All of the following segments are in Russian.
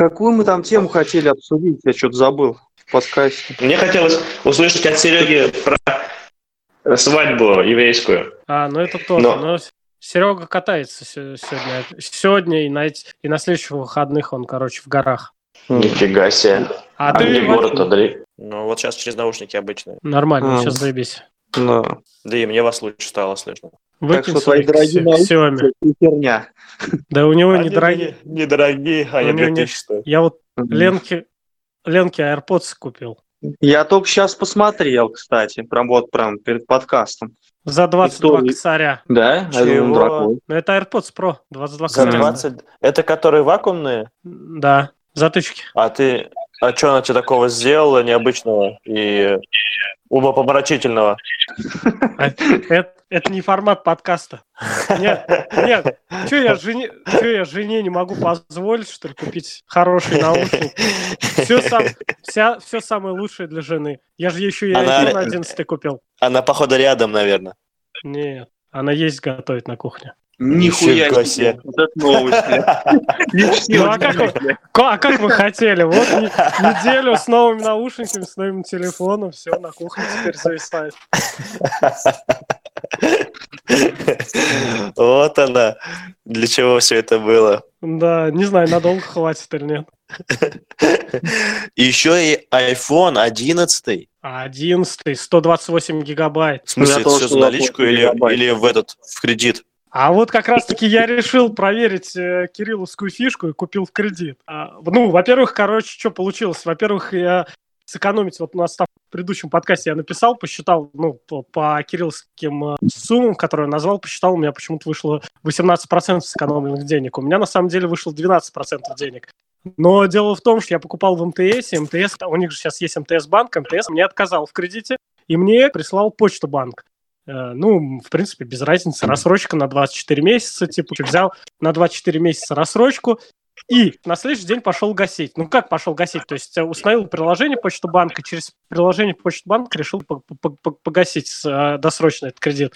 Какую мы там тему хотели обсудить? Я что-то забыл в подкасте. Мне хотелось услышать от Сереги про свадьбу еврейскую. А, ну это тоже. Но... Но Серега катается сегодня. Сегодня и на, и на следующих выходных он, короче, в горах. Нифига себе. А, а ты город Андрей? Ну, вот сейчас через наушники обычные. Нормально, а. сейчас заебись. Да. Да и мне вас лучше стало слышно. Выкинь так что твои дорогие наушники херня. Да у него недорогие. Недорогие, а я 2000 стоит. Я вот Ленке, Ленке AirPods купил. Я только сейчас посмотрел, кстати, прям вот прям перед подкастом. За 22 Истории. косаря. Да? Чего? Ну, это AirPods Pro, 22 За 20? Это которые вакуумные? Да, затычки. А ты... А что она тебе такого сделала необычного и умопомрачительного? А, это, это не формат подкаста. Нет, нет. Что я, жене, что я жене не могу позволить, что ли, купить хороший наушник? Все, сам, вся, все самое лучшее для жены. Я же еще и она, iPhone 11 купил. Она, походу, рядом, наверное. Нет, она есть готовит на кухне. Нихуя себе. Вот это новость. А а как вы хотели? Вот неделю с новыми наушниками, с новым телефоном, все, на кухне теперь зависает. Вот она. Для чего все это было. Да, не знаю, надолго хватит или нет. Еще и iPhone 11. 11, 128 гигабайт. В смысле, это все за наличку или, или в этот, в кредит? А вот как раз-таки я решил проверить э, кирилловскую фишку и купил в кредит. А, ну, во-первых, короче, что получилось? Во-первых, я сэкономить, вот у нас в предыдущем подкасте я написал, посчитал, ну, по, по кирилловским э, суммам, которые я назвал, посчитал, у меня почему-то вышло 18% сэкономленных денег. У меня на самом деле вышло 12% денег. Но дело в том, что я покупал в МТС, МТС, у них же сейчас есть МТС-банк, МТС мне отказал в кредите, и мне прислал почту банк. Э, ну, в принципе, без разницы. Рассрочка на 24 месяца, типа, взял на 24 месяца рассрочку, и на следующий день пошел гасить. Ну, как пошел гасить? То есть э, установил приложение Почта банка, через приложение Почта банка решил погасить э, досрочно этот кредит.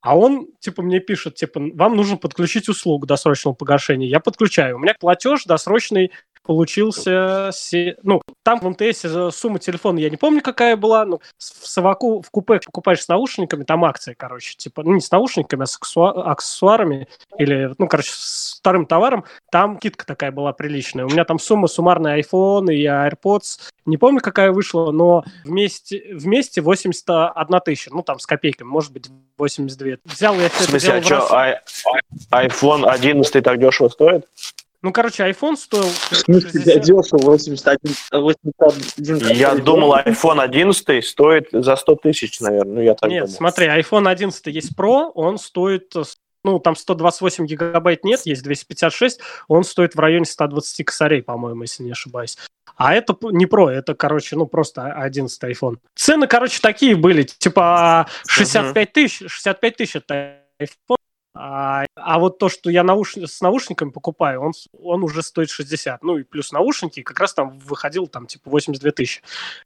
А он, типа, мне пишет, типа, вам нужно подключить услугу досрочного погашения. Я подключаю. У меня платеж досрочный получился... Ну, там в МТС сумма телефона, я не помню, какая была, но в совоку в купе покупаешь с наушниками, там акция, короче, типа, ну, не с наушниками, а с аксессуарами или, ну, короче, с вторым товаром, там китка такая была приличная. У меня там сумма суммарная iPhone и AirPods, не помню, какая вышла, но вместе, вместе 81 тысяча, ну, там, с копейками, может быть, 82. Взял я все В смысле, а что, iPhone 11 так дешево стоит? Ну, короче, iPhone стоил... Ну, тебя дешево 81, 81. Я думал, iPhone 11 стоит за 100 тысяч, наверное. Ну, я так Нет, думал. смотри, iPhone 11 есть Pro, он стоит ну, там 128 гигабайт нет, есть 256, он стоит в районе 120 косарей, по-моему, если не ошибаюсь. А это не про, это, короче, ну, просто 11 iPhone. Цены, короче, такие были, типа 65 тысяч, 65 тысяч это iPhone, а, а вот то, что я науш... с наушниками покупаю, он, он уже стоит 60. Ну и плюс наушники, как раз там выходил там типа 82 тысячи.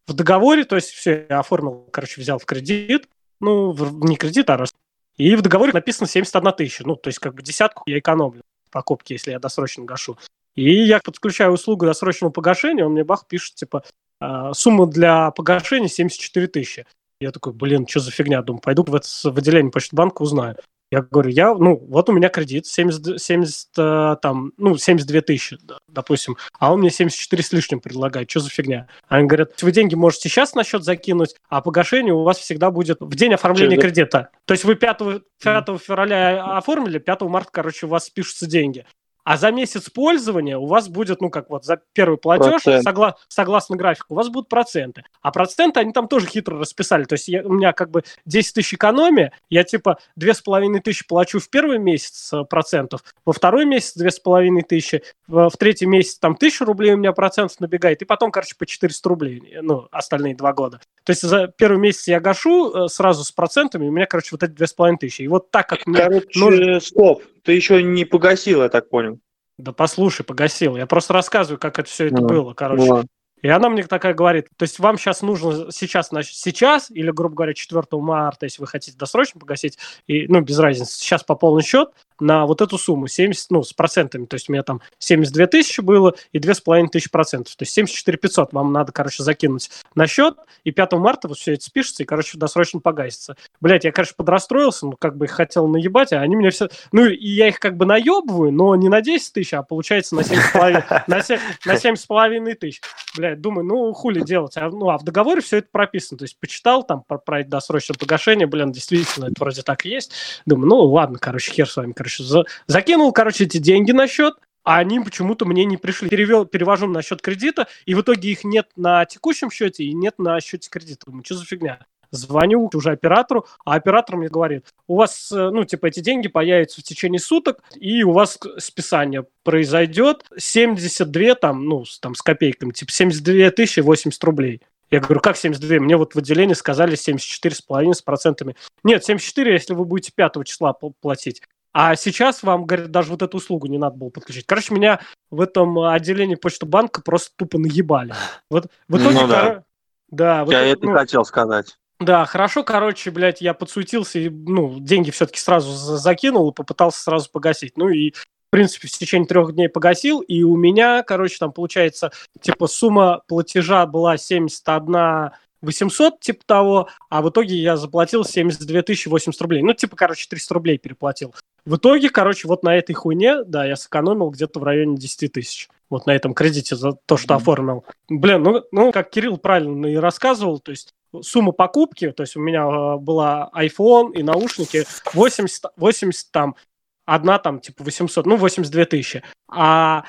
В договоре, то есть все, я оформил, короче, взял в кредит, ну, не кредит, а раз. И в договоре написано 71 тысяча. Ну, то есть как бы десятку я экономлю в покупке, если я досрочно гашу. И я подключаю услугу досрочного погашения, он мне бах пишет, типа, «А, сумма для погашения 74 тысячи. Я такой, блин, что за фигня? Думаю, пойду в, это, в отделение Почтбанка узнаю. Я говорю, я, ну, вот у меня кредит 70, 70 э, там, ну, 72 тысячи, допустим, а он мне 74 с лишним предлагает, что за фигня? Они говорят, вы деньги можете сейчас на счет закинуть, а погашение у вас всегда будет в день оформления Через... кредита. То есть вы 5, 5 февраля оформили, 5 марта, короче, у вас спишутся деньги. А за месяц пользования у вас будет, ну, как вот за первый платеж, согла- согласно графику, у вас будут проценты. А проценты они там тоже хитро расписали. То есть я, у меня как бы 10 тысяч экономия, я типа 2,5 тысячи плачу в первый месяц э, процентов, во второй месяц 2,5 тысячи, в, в третий месяц там 1000 рублей у меня процентов набегает, и потом, короче, по 400 рублей, ну, остальные два года. То есть за первый месяц я гашу э, сразу с процентами, у меня, короче, вот эти 2,5 И вот так как. Короче, нужно... стоп, ты еще не погасил, я так понял. Да послушай, погасил. Я просто рассказываю, как это все это ну, было, короче. Ну, и она мне такая говорит, то есть вам сейчас нужно сейчас, значит, сейчас, или, грубо говоря, 4 марта, если вы хотите досрочно погасить, и, ну, без разницы, сейчас по полный счет, на вот эту сумму, 70, ну, с процентами, то есть у меня там 72 тысячи было и 2,5 тысячи процентов, то есть 74 500 вам надо, короче, закинуть на счет, и 5 марта вот все это спишется, и, короче, досрочно погасится. Блять, я, конечно, подрастроился, ну, как бы их хотел наебать, а они мне все... Ну, и я их как бы наебываю, но не на 10 тысяч, а получается на 7,5 на 7, на 7,5 тысяч. Блядь, думаю, ну, хули делать? А, ну, а в договоре все это прописано, то есть почитал там про, про досрочное погашение, блин, действительно, это вроде так и есть. Думаю, ну, ладно, короче, хер с вами, короче, за... закинул, короче, эти деньги на счет, а они почему-то мне не пришли. Перевел, перевожу на счет кредита, и в итоге их нет на текущем счете и нет на счете кредита. Думаю, что за фигня? Звоню уже оператору, а оператор мне говорит, у вас, э, ну, типа, эти деньги появятся в течение суток, и у вас списание произойдет 72, там, ну, там, с копейками, типа, 72 тысячи 80 рублей. Я говорю, как 72? Мне вот в отделении сказали 74,5 с процентами. Нет, 74, если вы будете 5 числа платить. А сейчас вам, говорят, даже вот эту услугу не надо было подключить. Короче, меня в этом отделении почты банка просто тупо наебали. Вот в итоге... Ну, да. Кор... да вот, Я это ну, хотел сказать. Да, хорошо, короче, блядь, я подсуетился и, ну, деньги все-таки сразу закинул и попытался сразу погасить. Ну и, в принципе, в течение трех дней погасил, и у меня, короче, там получается, типа, сумма платежа была 71 800, типа того, а в итоге я заплатил 72 тысячи 80 рублей. Ну, типа, короче, 300 рублей переплатил. В итоге, короче, вот на этой хуйне, да, я сэкономил где-то в районе 10 тысяч. Вот на этом кредите за то, что mm-hmm. оформил. Блин, ну, ну, как Кирилл правильно и рассказывал, то есть сумма покупки, то есть у меня э, была iPhone и наушники 80, 80 там, одна там типа 800, ну 82 тысячи. А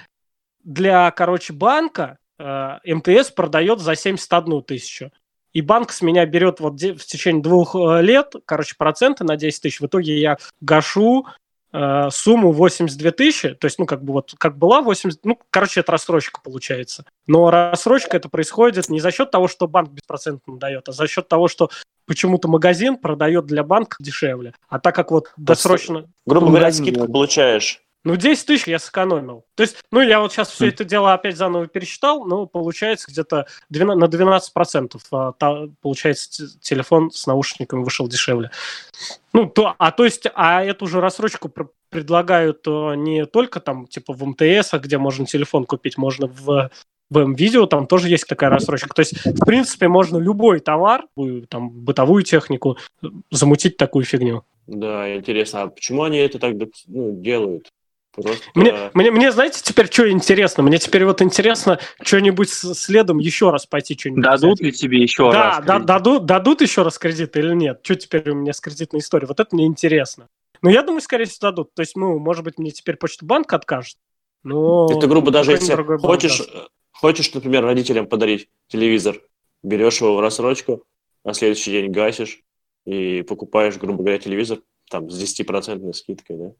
для, короче, банка э, МТС продает за 71 тысячу. И банк с меня берет вот в течение двух э, лет, короче, проценты на 10 тысяч. В итоге я гашу э, сумму 82 тысячи, то есть, ну, как бы вот, как была 80, ну, короче, это рассрочка получается. Но рассрочка это происходит не за счет того, что банк беспроцентно дает, а за счет того, что почему-то магазин продает для банка дешевле. А так как вот досрочно... Грубо говоря, скидку получаешь. Ну, 10 тысяч я сэкономил. То есть, ну, я вот сейчас все это дело опять заново пересчитал, но получается где-то 12, на 12 процентов а, получается телефон с наушниками вышел дешевле. Ну, то, а то есть, а эту же рассрочку предлагают а, не только там, типа, в МТС, а где можно телефон купить, можно в в М-видео там тоже есть такая рассрочка. То есть, в принципе, можно любой товар, там, бытовую технику, замутить такую фигню. Да, интересно, а почему они это так ну, делают? Просто... Мне, мне, мне, знаете, теперь что интересно? Мне теперь вот интересно что-нибудь следом еще раз пойти что-нибудь Дадут взять. ли тебе еще да, раз Да, дадут, дадут еще раз кредит или нет? Что теперь у меня с кредитной историей? Вот это мне интересно. Ну, я думаю, скорее всего, дадут. То есть, ну, может быть, мне теперь почту банк откажет. Но... Это, грубо, даже если хочешь, хочешь, например, родителям подарить телевизор, берешь его в рассрочку, на следующий день гасишь и покупаешь, грубо говоря, телевизор там с 10% скидкой, да?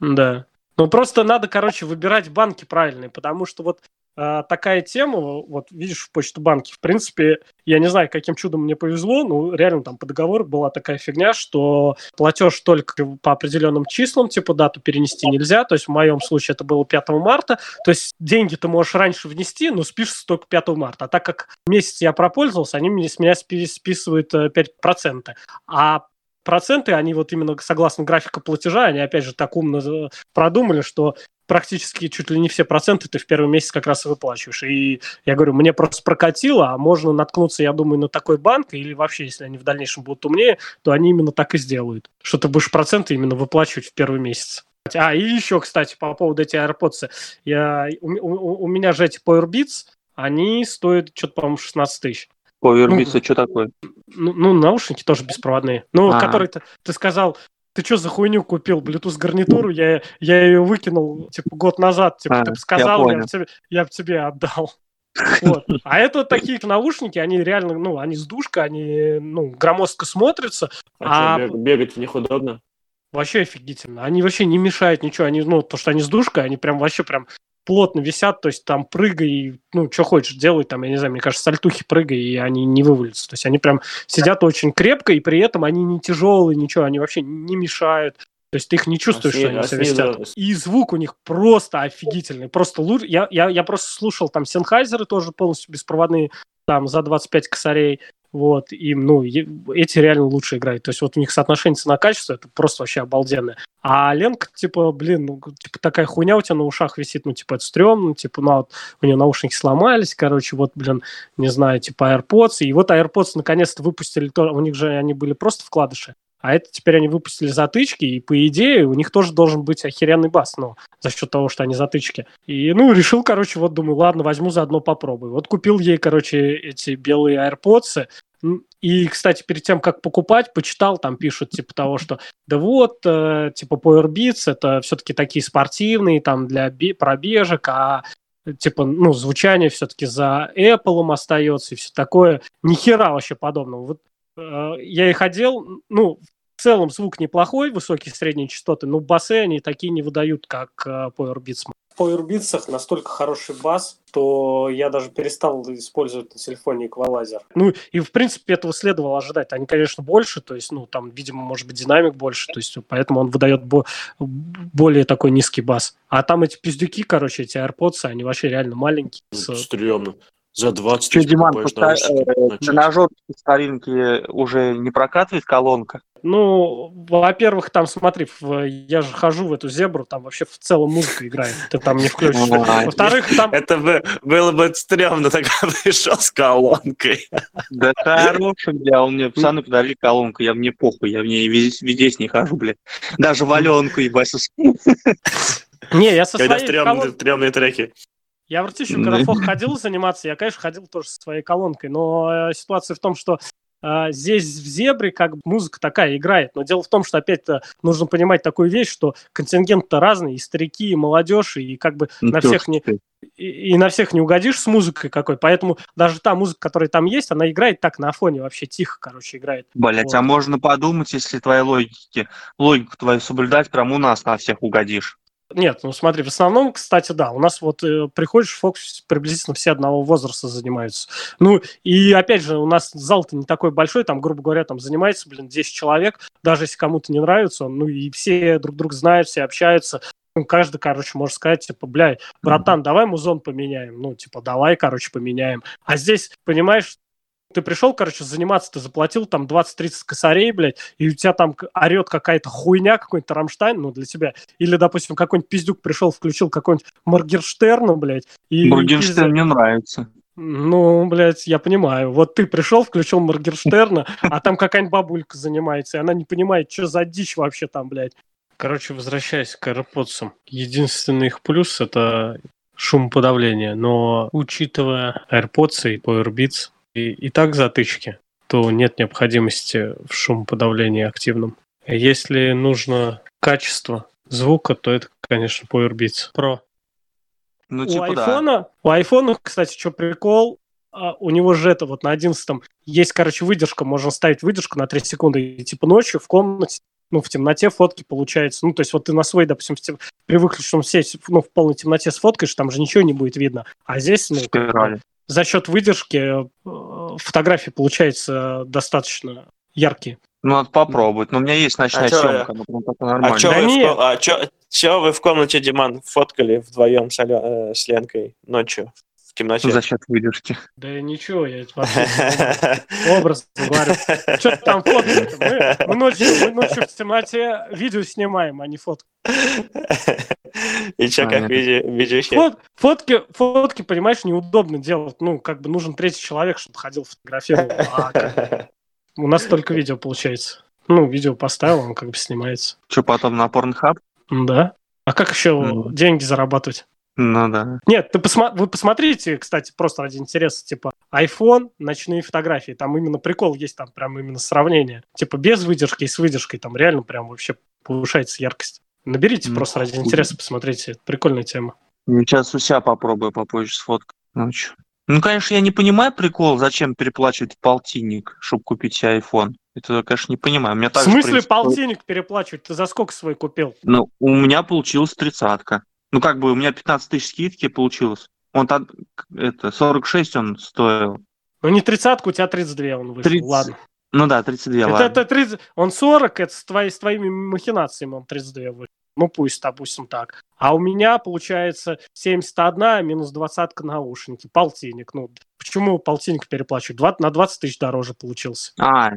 Да. Ну, просто надо, короче, выбирать банки правильные, потому что вот э, такая тема, вот видишь, в почту банки, в принципе, я не знаю, каким чудом мне повезло, но реально там по договору была такая фигня, что платеж только по определенным числам, типа дату перенести нельзя, то есть в моем случае это было 5 марта, то есть деньги ты можешь раньше внести, но спишешь только 5 марта, а так как месяц я пропользовался, они мне, с меня списывают 5%, э, а проценты, они вот именно согласно графику платежа, они опять же так умно продумали, что практически чуть ли не все проценты ты в первый месяц как раз и выплачиваешь. И я говорю, мне просто прокатило, а можно наткнуться, я думаю, на такой банк, или вообще, если они в дальнейшем будут умнее, то они именно так и сделают. Что ты будешь проценты именно выплачивать в первый месяц. А, и еще, кстати, по поводу этих AirPods. Я, у, у, у меня же эти Powerbeats, они стоят что-то, по-моему, 16 тысяч. Повербицы, ну, что такое? Ну, ну, наушники тоже беспроводные. Ну, а. который ты, ты сказал, ты что за хуйню купил, Bluetooth гарнитуру, я, я ее выкинул, типа, год назад, типа, а, ты бы сказал, я, я, бы тебе, я бы тебе отдал. Вот. А это такие наушники, они реально, ну, они с душкой, они, ну, громоздко смотрятся. А, а... бегать в них удобно? Вообще офигительно. Они вообще не мешают ничего. Они, ну, то, что они с душкой, они прям вообще прям плотно висят, то есть там прыгай, ну, что хочешь делай, там, я не знаю, мне кажется, сальтухи прыгай, и они не вывалятся. То есть они прям сидят очень крепко, и при этом они не тяжелые, ничего, они вообще не мешают. То есть ты их не чувствуешь, а что они а совестят. И звук у них просто офигительный. Просто лучше. Я, я, я просто слушал там Сенхайзеры тоже полностью беспроводные, там за 25 косарей. Вот, и, ну, эти реально лучше играют. То есть вот у них соотношение цена-качество, это просто вообще обалденное. А Ленка, типа, блин, ну, типа, такая хуйня у тебя на ушах висит, ну, типа, это стрёмно, типа, ну, вот у нее наушники сломались, короче, вот, блин, не знаю, типа, AirPods, и вот AirPods наконец-то выпустили, то, у них же они были просто вкладыши, а это теперь они выпустили затычки, и по идее у них тоже должен быть охеренный бас, ну, за счет того, что они затычки. И, ну, решил, короче, вот думаю, ладно, возьму заодно попробую. Вот купил ей, короче, эти белые AirPods, и, кстати, перед тем, как покупать, почитал, там пишут, типа того, что да вот, э, типа Power Beats, это все-таки такие спортивные, там, для пробежек, а типа, ну, звучание все-таки за Apple остается и все такое. Ни хера вообще подобного. Вот я их одел, ну, в целом звук неплохой, высокие средние частоты, но басы они такие не выдают, как э, Power Beats. В Power Beats настолько хороший бас, что я даже перестал использовать на телефоне эквалайзер. Ну, и, в принципе, этого следовало ожидать. Они, конечно, больше, то есть, ну, там, видимо, может быть, динамик больше, то есть, поэтому он выдает бо- более такой низкий бас. А там эти пиздюки, короче, эти AirPods, они вообще реально маленькие. С... Стремно. За 20 Что, Диман, тренажер старинки уже не прокатывает колонка? Ну, во-первых, там, смотри, я же хожу в эту зебру, там вообще в целом музыка играет, ты там не включишь. Во-вторых, там... Это бы, было бы стрёмно, тогда пришел с колонкой. Да хороший, бля, он мне пацаны подарили колонку, я мне похуй, я в ней везде, везде с ней хожу, бля. Даже валенку, ебать. Не, я со Когда стрёмные треки. Я в Ртищу, когда фох ходил заниматься, я, конечно, ходил тоже со своей колонкой, но э, ситуация в том, что Uh, здесь в Зебре как музыка такая играет, но дело в том, что опять-то нужно понимать такую вещь, что контингент-то разный, и старики, и молодежь, и как бы ну, на всех не и, и на всех не угодишь с музыкой какой, поэтому даже та музыка, которая там есть, она играет так на фоне вообще тихо, короче, играет. Блять, вот. а можно подумать, если твоей логики, логику твою соблюдать, прям у нас на всех угодишь. Нет, ну смотри, в основном, кстати, да, у нас вот э, приходишь, фокус приблизительно все одного возраста занимаются. Ну, и опять же, у нас зал-то не такой большой, там, грубо говоря, там занимается, блин, 10 человек, даже если кому-то не нравится, ну, и все друг друга знают, все общаются, ну, каждый, короче, может сказать, типа, бля, братан, давай музон поменяем, ну, типа, давай, короче, поменяем. А здесь, понимаешь, ты пришел, короче, заниматься, ты заплатил там 20-30 косарей, блядь, и у тебя там орет какая-то хуйня, какой-нибудь Рамштайн, ну, для тебя. Или, допустим, какой-нибудь пиздюк пришел, включил какой-нибудь Моргенштерна, блядь. И Моргенштерн мне нравится. Ну, блядь, я понимаю. Вот ты пришел, включил Моргенштерна, а там какая-нибудь бабулька занимается, и она не понимает, что за дичь вообще там, блядь. Короче, возвращаясь к AirPods, единственный их плюс — это шумоподавление, но учитывая AirPods и Powerbeats, и, и так затычки, то нет необходимости в шумоподавлении активном. Если нужно качество звука, то это, конечно, Powerbeats Pro. Ну, типа, у айфона, да. у айфона, кстати, что прикол, а, у него же это вот на 11 есть, короче, выдержка, можно ставить выдержку на 3 секунды, и типа ночью в комнате, ну, в темноте фотки получается. Ну, то есть вот ты на свой, допустим, в тем, при выключенном сети, ну, в полной темноте сфоткаешь, там же ничего не будет видно. А здесь, ну, за счет выдержки э, фотографии получается достаточно яркие. Ну, надо попробовать. Но у меня есть ночная а съемка, ну, прям нормально. А что да вы, в... а чё, чё вы в комнате, Диман, фоткали вдвоем с, э, с Ленкой ночью? Темноте. За счет выдержки. Да ничего, я вообще образ говорю. Что там фоткать? Мы, мы, ночью, мы ночью в темноте видео снимаем, а не фотку. И что, как видео Фот, фотки, фотки, понимаешь, неудобно делать. Ну, как бы нужен третий человек, чтобы ходил фотографировал. А у нас только видео получается. Ну, видео поставил, он как бы снимается. Что, потом на Pornhub? Да. А как еще mm. деньги зарабатывать? Ну да. Нет, ты посма- вы посмотрите, кстати, просто ради интереса, типа, iPhone, ночные фотографии, там именно прикол есть, там прям именно сравнение. Типа без выдержки и с выдержкой, там реально прям вообще повышается яркость. Наберите ну, просто ради интереса, посмотрите. Прикольная тема. Сейчас у себя попробую попозже сфоткать ночью. Ну, конечно, я не понимаю прикол, зачем переплачивать полтинник, чтобы купить себе iPhone. Это, конечно, не понимаю. У меня в смысле принципе... полтинник переплачивать? Ты за сколько свой купил? Ну, у меня получилась тридцатка. Ну, как бы у меня 15 тысяч скидки получилось. Он там, это, 46 он стоил. Ну, не тридцатку, у тебя 32 он вышел. 30... Ладно. Ну да, 32, это, ладно. Это 30... Он 40, это с, твои, с твоими махинациями он 32 вышел. Ну, пусть, допустим, так. А у меня, получается, 71 минус двадцатка наушники. Полтинник. Ну, почему полтинник переплачивать? на 20 тысяч дороже получился. А,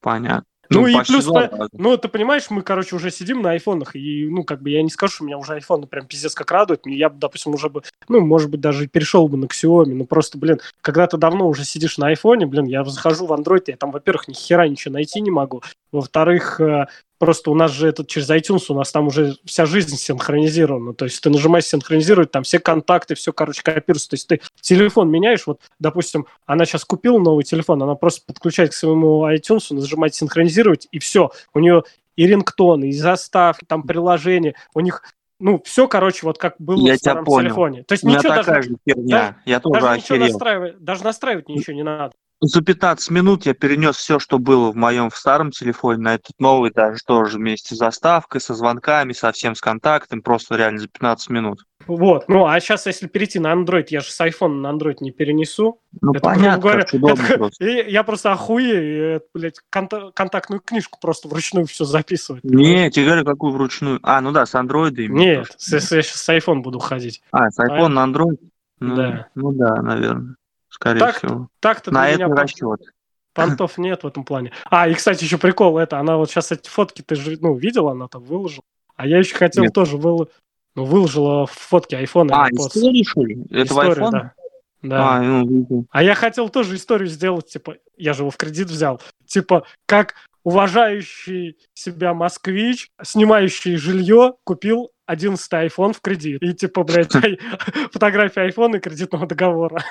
понятно. Ну, ну и плюс, по... ну, ты понимаешь, мы, короче, уже сидим на айфонах, и, ну, как бы я не скажу, что меня уже айфоны прям пиздец как радует, я бы, допустим, уже бы, ну, может быть, даже перешел бы на Xiaomi, ну, просто, блин, когда ты давно уже сидишь на айфоне, блин, я захожу в Android, я там, во-первых, ни хера ничего найти не могу, во-вторых, э, просто у нас же этот через iTunes, у нас там уже вся жизнь синхронизирована. То есть ты нажимаешь синхронизировать, там все контакты, все, короче, копируется. То есть ты телефон меняешь, вот, допустим, она сейчас купила новый телефон, она просто подключает к своему iTunes, нажимает синхронизировать, и все. У нее и рингтоны, и заставки, там приложения, у них ну, все, короче, вот как было я в старом понял. телефоне. То есть У ничего даже, же херня. Да, я тоже даже. Ничего настраивать, даже настраивать ничего не надо за 15 минут я перенес все, что было в моем старом телефоне, на этот новый, даже тоже вместе с заставкой, со звонками, со всем с контактом, просто реально за 15 минут. Вот, ну а сейчас, если перейти на Android, я же с iPhone на Android не перенесу. Ну это, понятно, говоря, это, просто. Я просто охуею, блядь, конта- контактную книжку просто вручную все записывать. Не, тебе говорю, какую вручную? А, ну да, с Android. Нет, с, я сейчас с iPhone буду ходить. А, с iPhone а, на Android? Ну, да. Ну да, наверное скорее так, всего. Так-то на это расчет. Понтов нет в этом плане. А, и, кстати, еще прикол, это, она вот сейчас эти фотки, ты же, ну, видела, она там выложила. А я еще хотел нет. тоже выл... ну, выложила фотки айфона. А, историю, что ли? Это iPhone? Да. Да. А, ну, а я хотел тоже историю сделать, типа, я же его в кредит взял, типа, как уважающий себя москвич, снимающий жилье, купил 11 iPhone в кредит. И типа, блядь, фотография айфона и кредитного договора.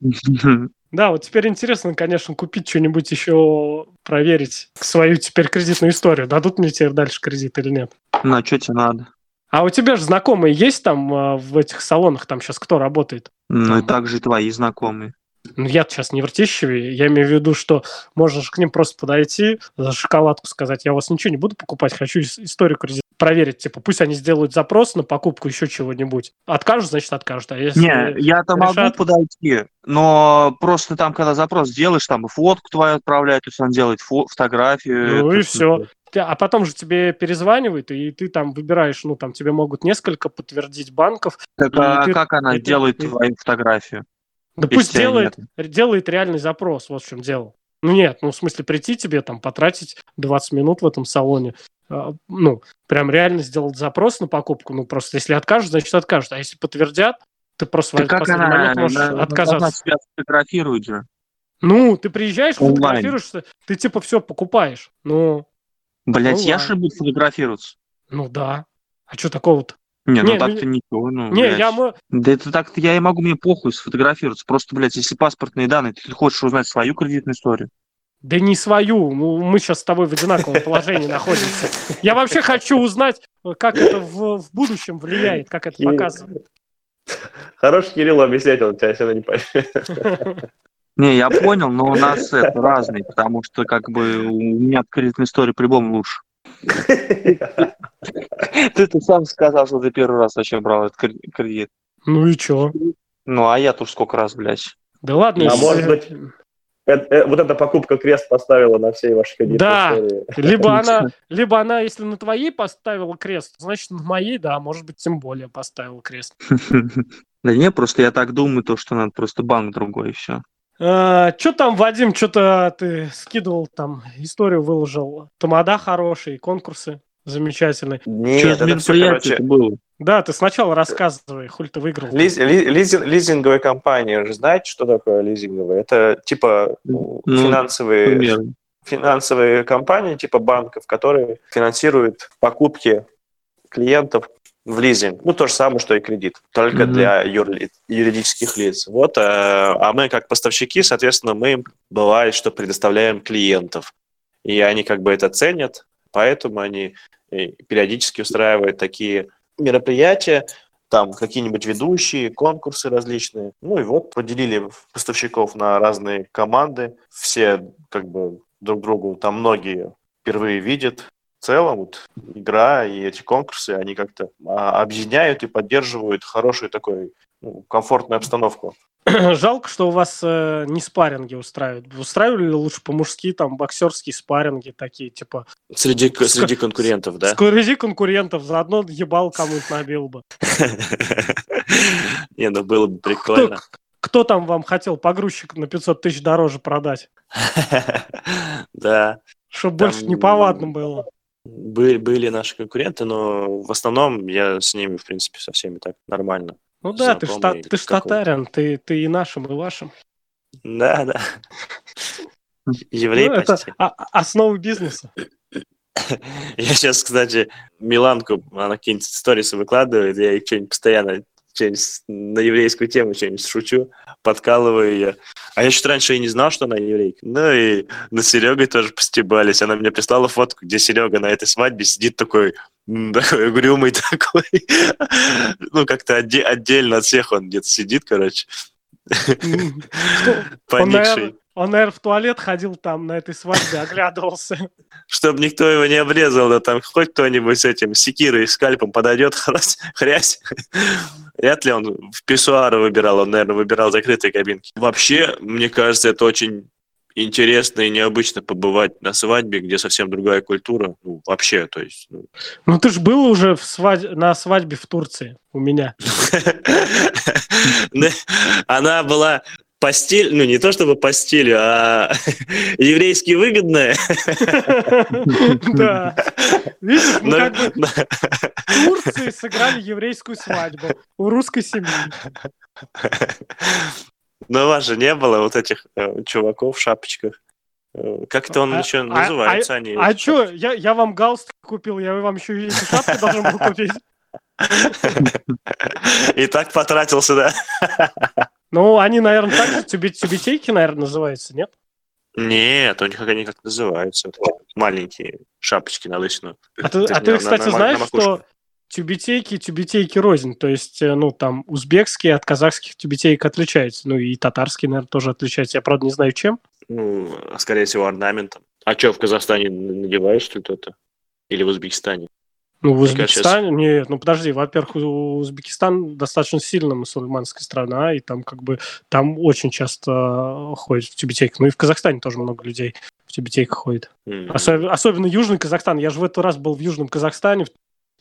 Да, вот теперь интересно, конечно, купить что-нибудь еще, проверить свою теперь кредитную историю. Дадут мне теперь дальше кредит или нет? Ну, а что тебе надо? А у тебя же знакомые есть там а, в этих салонах, там сейчас кто работает? Ну, и также твои знакомые. Ну, я сейчас не в Ртищеве, я имею в виду, что можно же к ним просто подойти, за шоколадку сказать, я у вас ничего не буду покупать, хочу историю проверить, типа, пусть они сделают запрос на покупку еще чего-нибудь. Откажут, значит, откажут. А если не, я-то решат... могу подойти, но просто там, когда запрос делаешь, там фотку твою отправляют, то есть он делает фо- фотографию. Ну и все. А потом же тебе перезванивают, и ты там выбираешь, ну, там тебе могут несколько подтвердить банков. Так а ты, как она делает ты, твою фотографию? Да пусть делает, делает реальный запрос, вот в чем дело. Ну нет, ну в смысле прийти тебе там, потратить 20 минут в этом салоне, э, ну, прям реально сделать запрос на покупку, ну просто если откажут, значит откажут, а если подтвердят, ты просто да в как она, момент можешь она, отказаться. Она себя фотографирует же. Ну, ты приезжаешь, Онлайн. фотографируешься, ты типа все покупаешь, ну... Блять, я же буду фотографироваться. Ну да. А что такого-то? Не, ну так-то ну, ничего, ну, Не, блядь. я... Да это так-то я и могу, мне похуй сфотографироваться. Просто, блядь, если паспортные данные, ты хочешь узнать свою кредитную историю. Да не свою, мы сейчас с тобой в одинаковом положении находимся. Я вообще хочу узнать, как это в, в будущем влияет, как это показывает. Хороший Кирилл объяснять, он тебя всегда не поймет. Не, я понял, но у нас это разные, потому что как бы у меня кредитная история по-любому лучше. Ты ты сам сказал, что ты первый раз вообще брал этот кредит. Ну и чё? Ну, а я тут сколько раз, блядь. Да ладно, А может быть, вот эта покупка крест поставила на всей вашей кредитной да. истории. Либо она, либо она, если на твоей поставила крест, значит, на моей, да, может быть, тем более поставила крест. Да не, просто я так думаю, то, что надо просто банк другой, и все. А, что там, Вадим, что-то ты скидывал там, историю выложил. Тамада хорошие, конкурсы замечательные. Нет, Что это все, короче... было? Да, ты сначала рассказывай, хуль ты выиграл. Лиз, ли, лизинг, лизинговая компания, же знаете, что такое лизинговая? Это типа ну, финансовые, примерно. финансовые компании, типа банков, которые финансируют покупки клиентов в лизинг. Ну, то же самое, что и кредит, только mm-hmm. для юр- юридических лиц. Вот, э, а мы как поставщики, соответственно, мы им бывает, что предоставляем клиентов. И они как бы это ценят, поэтому они э, периодически устраивают такие мероприятия, там какие-нибудь ведущие, конкурсы различные. Ну и вот поделили поставщиков на разные команды. Все как бы друг другу, там многие впервые видят, в целом вот, игра и эти конкурсы, они как-то а, объединяют и поддерживают хороший такой ну, комфортную обстановку. Жалко, что у вас э, не спарринги устраивают. Устраивали ли лучше по-мужски там боксерские спарринги такие, типа... Среди, среди конкурентов, да? Среди конкурентов, заодно ебал кому-нибудь набил бы. Не, ну было бы прикольно. Кто там вам хотел погрузчик на 500 тысяч дороже продать? Да. Чтобы больше неповадно было. Были, были наши конкуренты, но в основном я с ними, в принципе, со всеми так нормально. Ну да, ты ж, ты ж татарин, ты, ты и нашим, и вашим. Да, да. Еврей ну, почти. Это основа бизнеса. Я сейчас, кстати, Миланку, она какие-нибудь сторисы выкладывает, я ей что-нибудь постоянно что-нибудь на еврейскую тему что-нибудь шучу, подкалываю ее. А я чуть раньше и не знал, что она еврейка. Ну и на Серегой тоже постебались. Она мне прислала фотку, где Серега на этой свадьбе сидит такой, такой угрюмый такой. Ну, как-то отдельно от всех он где-то сидит, короче. Поникший. Он, наверное, в туалет ходил там на этой свадьбе, оглядывался. Чтобы никто его не обрезал, да там хоть кто-нибудь с этим секирой, скальпом подойдет, хрясь. Вряд ли он в писсуары выбирал, он, наверное, выбирал закрытые кабинки. Вообще, мне кажется, это очень интересно и необычно побывать на свадьбе, где совсем другая культура. Ну, вообще, то есть... Ну, ну ты же был уже в свадь... на свадьбе в Турции у меня. Она была по стилю, ну не то чтобы по стилю, а еврейски выгодная. Да. Видишь, мы как бы Турции сыграли еврейскую свадьбу у русской семьи. Но у вас же не было вот этих э, чуваков в шапочках. Э, как это он а, еще а, называется? А, они, а что, я, я вам галстук купил, я вам еще и шапку должен был купить. И так потратился, да? Ну, они, наверное, так же тюбетейки, наверное, называются, нет? Нет, у них они как называются. Маленькие шапочки на лысину. А ты, а ты кстати, на, знаешь, на что тюбетейки, тюбетейки рознь. То есть, э, ну, там, узбекские от казахских тюбетеек отличаются. Ну, и татарские, наверное, тоже отличаются. Я, правда, не знаю, чем. Ну, скорее всего, орнаментом. А что, в Казахстане надеваешь что-то? Или в Узбекистане? Ну, в Узбекистане, нет, ну подожди, во-первых, Узбекистан достаточно сильно мусульманская страна, и там как бы, там очень часто ходят в тюбетейках. Ну и в Казахстане тоже много людей в тюбетейках ходит. Mm-hmm. Особ- особенно Южный Казахстан. Я же в этот раз был в Южном Казахстане, в,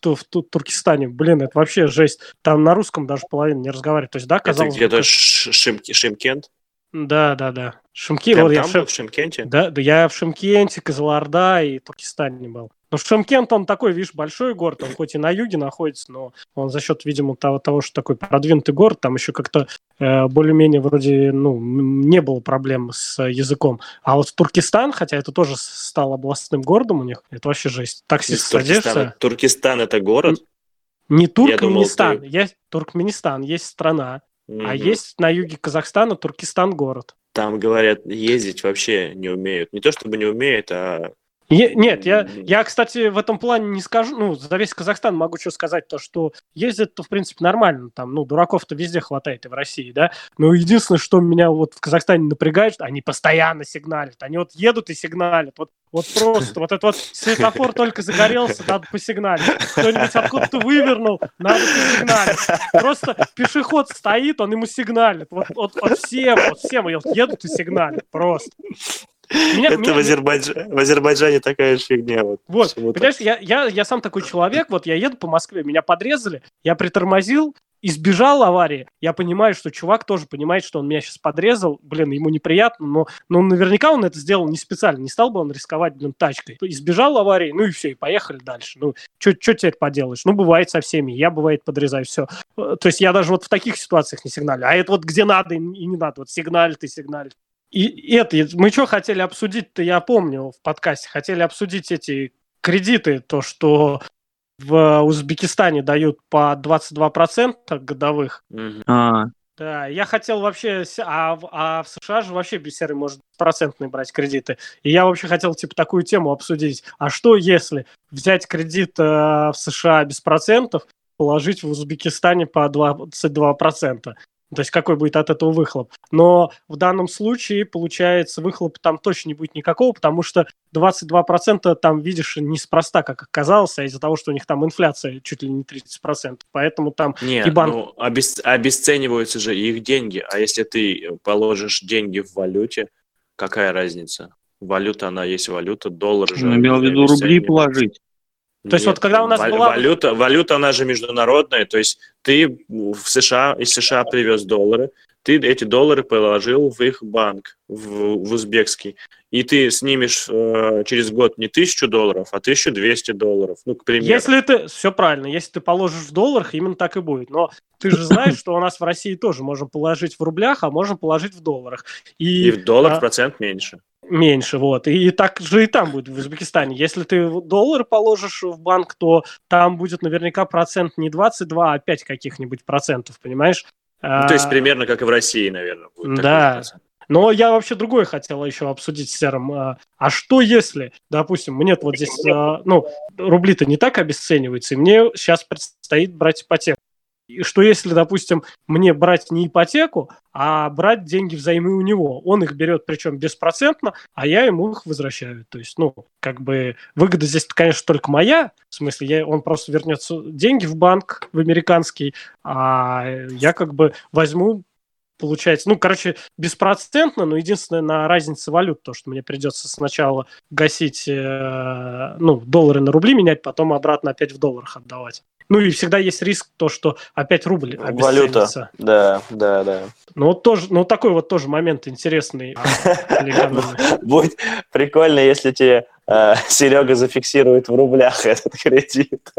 в, в Туркестане. Блин, это вообще жесть. Там на русском даже половина не разговаривает. То есть, да, казалось Это где-то бы, Шимки, Шимкент? Да, да, да. Шимки, вот я в, в Шимкенте? Да, да, я в Шимкенте, Казаларда и Туркестане был. Ну, Шимкент, он такой, видишь, большой город, он хоть и на юге находится, но он за счет, видимо, того, того что такой продвинутый город, там еще как-то э, более-менее вроде, ну, не было проблем с языком. А вот Туркестан, хотя это тоже стал областным городом у них, это вообще жесть. Таксист садишься... Туркестан это город? Не Туркменистан, думал, ты... есть Туркменистан, есть страна, mm-hmm. а есть на юге Казахстана Туркестан город. Там, говорят, ездить вообще не умеют. Не то чтобы не умеют, а нет, я, я, кстати, в этом плане не скажу, ну, за весь Казахстан могу что сказать, то, что ездят-то, в принципе, нормально, там, ну, дураков-то везде хватает и в России, да, но единственное, что меня вот в Казахстане напрягает, они постоянно сигналят, они вот едут и сигналят, вот, вот просто, вот этот вот светофор только загорелся, надо посигналить, кто-нибудь откуда-то вывернул, надо посигналить, просто пешеход стоит, он ему сигналит, вот, вот, вот всем, вот всем едут и сигналят, просто. Меня, это меня, в, Азербайдж... в Азербайджане такая же фигня. Вот, вот понимаешь, я, я, я сам такой человек, вот я еду по Москве, меня подрезали, я притормозил, избежал аварии, я понимаю, что чувак тоже понимает, что он меня сейчас подрезал, блин, ему неприятно, но, но наверняка он это сделал не специально, не стал бы он рисковать, блин, тачкой. Избежал аварии, ну и все, и поехали дальше. Ну, что теперь поделаешь? Ну, бывает со всеми, я, бывает, подрезаю, все. То есть я даже вот в таких ситуациях не сигналю, а это вот где надо и не надо, вот сигналит и сигналит. И это, мы что хотели обсудить-то, я помню, в подкасте, хотели обсудить эти кредиты, то, что в Узбекистане дают по 22% годовых. А. Да, я хотел вообще, а, а в США же вообще серый может процентные брать кредиты. И я вообще хотел, типа, такую тему обсудить. А что если взять кредит э, в США без процентов, положить в Узбекистане по 22%? То есть какой будет от этого выхлоп. Но в данном случае, получается, выхлоп там точно не будет никакого, потому что 22% там, видишь, неспроста, как оказалось, а из-за того, что у них там инфляция чуть ли не 30%. Поэтому там... Нет, и банк... ну, обес... обесцениваются же их деньги. А если ты положишь деньги в валюте, какая разница? Валюта, она есть валюта, доллар же... Ну, имел в виду рубли положить. То есть Нет, вот когда у нас была... Валюта, валюта, она же международная, то есть ты в США, из США привез доллары, ты эти доллары положил в их банк, в, в узбекский, и ты снимешь э, через год не тысячу долларов, а 1200 долларов, ну, к примеру. Если ты, все правильно, если ты положишь в долларах, именно так и будет. Но ты же знаешь, что у нас в России тоже можем положить в рублях, а можем положить в долларах. И, и в доллар а... процент меньше меньше, вот. И так же и там будет в Узбекистане. Если ты доллар положишь в банк, то там будет наверняка процент не 22, а 5 каких-нибудь процентов, понимаешь? Ну, то есть а, примерно как и в России, наверное. Будет да. Но я вообще другое хотел еще обсудить с Серым. А, а что если, допустим, мне вот здесь, а, ну, рубли-то не так обесцениваются, и мне сейчас предстоит брать ипотеку. И что если, допустим, мне брать не ипотеку, а брать деньги взаймы у него? Он их берет, причем беспроцентно, а я ему их возвращаю. То есть, ну, как бы выгода здесь, конечно, только моя. В смысле, я, он просто вернется деньги в банк, в американский, а я как бы возьму получается, ну, короче, беспроцентно, но единственное на разнице валют, то, что мне придется сначала гасить, э, ну, доллары на рубли менять, потом обратно опять в долларах отдавать. Ну и всегда есть риск то, что опять рубль Валюта, да, да, да. Ну вот тоже, ну такой вот тоже момент интересный. Будет прикольно, если тебе э, Серега зафиксирует в рублях этот кредит.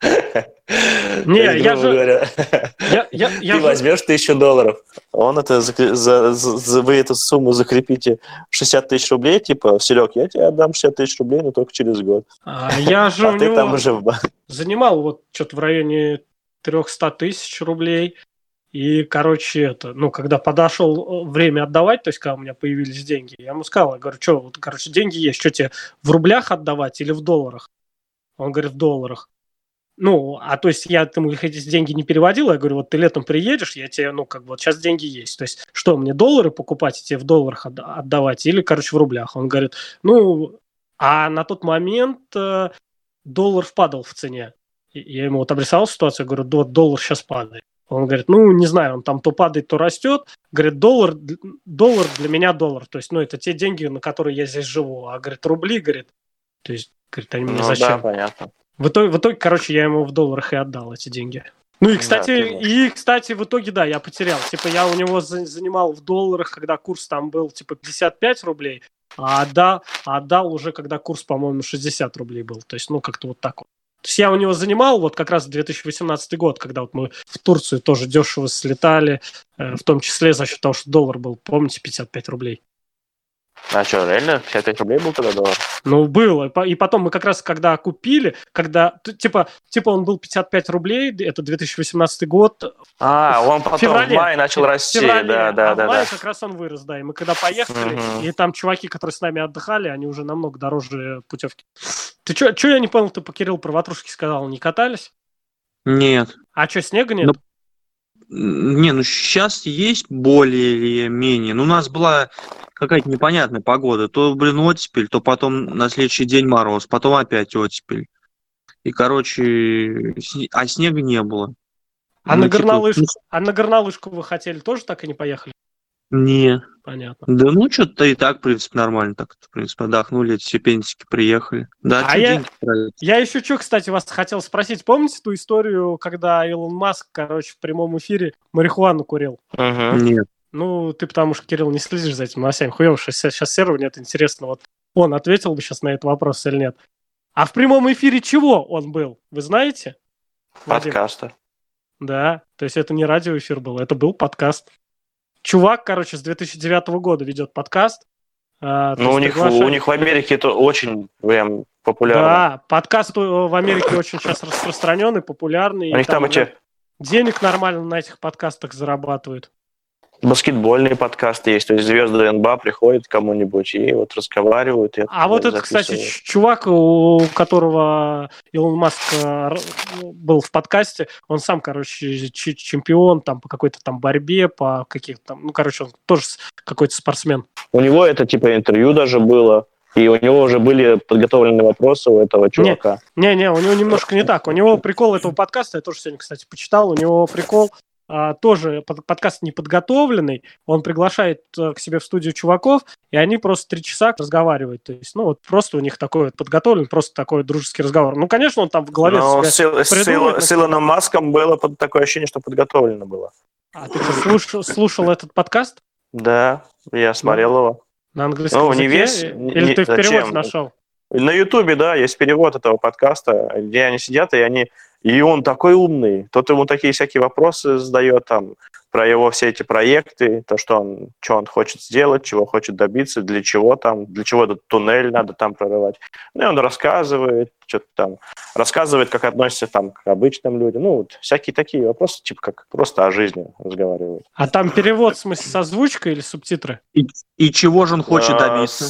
Не, я же... Я, я, я Ты же... возьмешь тысячу долларов, он это за, за, за, вы эту сумму закрепите 60 тысяч рублей, типа, Серег, я тебе отдам 60 тысяч рублей, но только через год. А я же а ты там уже в занимал вот что-то в районе 300 тысяч рублей. И, короче, это, ну, когда подошел э, время отдавать, то есть, когда у меня появились деньги, я ему сказал, я говорю, что, вот, короче, деньги есть, что тебе в рублях отдавать или в долларах? Он говорит, в долларах. Ну, а то есть я ему эти деньги не переводил, я говорю, вот ты летом приедешь, я тебе, ну, как бы вот сейчас деньги есть. То есть что, мне доллары покупать и тебе в долларах отдавать или, короче, в рублях? Он говорит, ну, а на тот момент э, доллар впадал в цене. Я ему вот обрисовал ситуацию, говорю, вот доллар сейчас падает. Он говорит, ну, не знаю, он там то падает, то растет. Говорит, доллар, доллар для меня доллар. То есть, ну, это те деньги, на которые я здесь живу. А, говорит, рубли, говорит, то есть, говорит, они мне ну, зачем? Да, понятно. В итоге, в итоге, короче, я ему в долларах и отдал эти деньги. Ну и, кстати, да, и, кстати, в итоге, да, я потерял. Типа, я у него занимал в долларах, когда курс там был, типа, 55 рублей, а отдал, а отдал уже, когда курс, по-моему, 60 рублей был. То есть, ну, как-то вот так вот. То есть я у него занимал вот как раз 2018 год, когда вот мы в Турцию тоже дешево слетали, э, в том числе за счет того, что доллар был, помните, 55 рублей. А что, реально? 55 рублей был тогда доллар? Ну, было. И потом мы как раз, когда купили, когда, типа, типа он был 55 рублей, это 2018 год. А, он потом феврале, в мае начал расти, феврале, да, да, а да. в мае да. как раз он вырос, да. И мы когда поехали, угу. и там чуваки, которые с нами отдыхали, они уже намного дороже путевки. Ты что, что я не понял, ты по Кирилл про ватрушки сказал, не катались? Нет. А что, снега нет? Ну, не, ну сейчас есть более или менее. Ну, у нас была какая-то непонятная погода. То, блин, оттепель, то потом на следующий день мороз, потом опять оттепель. И, короче, а снега не было. А, ну, на, типа, горнолыжку, а на горнолыжку вы хотели тоже так и не поехали? Не. Понятно. Да ну, что-то и так, в принципе, нормально так, в принципе, отдохнули, эти все пенсики приехали. Да, а я, я еще что, кстати, вас хотел спросить. Помните ту историю, когда Илон Маск, короче, в прямом эфире марихуану курил? Ага. Нет. Ну, ты потому что, Кирилл, не следишь за этим новостями. Хуёво, что сейчас сервера нет. Интересно, вот он ответил бы сейчас на этот вопрос или нет. А в прямом эфире чего он был? Вы знаете? Подкаста. Да, то есть это не радиоэфир был, это был подкаст. Чувак, короче, с 2009 года ведет подкаст. А, ну, у них, приглашает... у них в Америке это очень прям популярно. Да, подкаст в Америке очень сейчас распространенный, популярный. У них там, там эти... Денег нормально на этих подкастах зарабатывают. Баскетбольные подкасты есть, то есть звезды НБА приходят к кому-нибудь и вот разговаривают. И а вот это, кстати, чувак, у которого Илон Маск э, был в подкасте, он сам, короче, чемпион там по какой-то там борьбе, по каких-то там, ну, короче, он тоже какой-то спортсмен. У него это типа интервью даже было. И у него уже были подготовлены вопросы у этого чувака. Не-не, у него немножко не так. У него прикол этого подкаста, я тоже сегодня, кстати, почитал, у него прикол тоже под, подкаст неподготовленный, он приглашает а, к себе в студию чуваков, и они просто три часа разговаривают. То есть, ну, вот просто у них такой вот подготовлен, просто такой дружеский разговор. Ну, конечно, он там в голове Но с, с, с Илоном Маском было под, такое ощущение, что подготовлено было. А ты слушал, слушал этот подкаст? Да, я смотрел ну, его. На английском ну, языке? Не весь, Или не, ты в перевод нашел? На Ютубе, да, есть перевод этого подкаста, где они сидят, и они и он такой умный. Тот ему такие всякие вопросы задает там про его все эти проекты, то, что он, что он хочет сделать, чего хочет добиться, для чего там, для чего этот туннель надо там прорывать. Ну, и он рассказывает, что-то там, рассказывает, как относится там к обычным людям. Ну, вот всякие такие вопросы, типа как просто о жизни разговаривают. А там перевод, в смысле, с озвучкой или субтитры? И, и чего же он хочет а, добиться?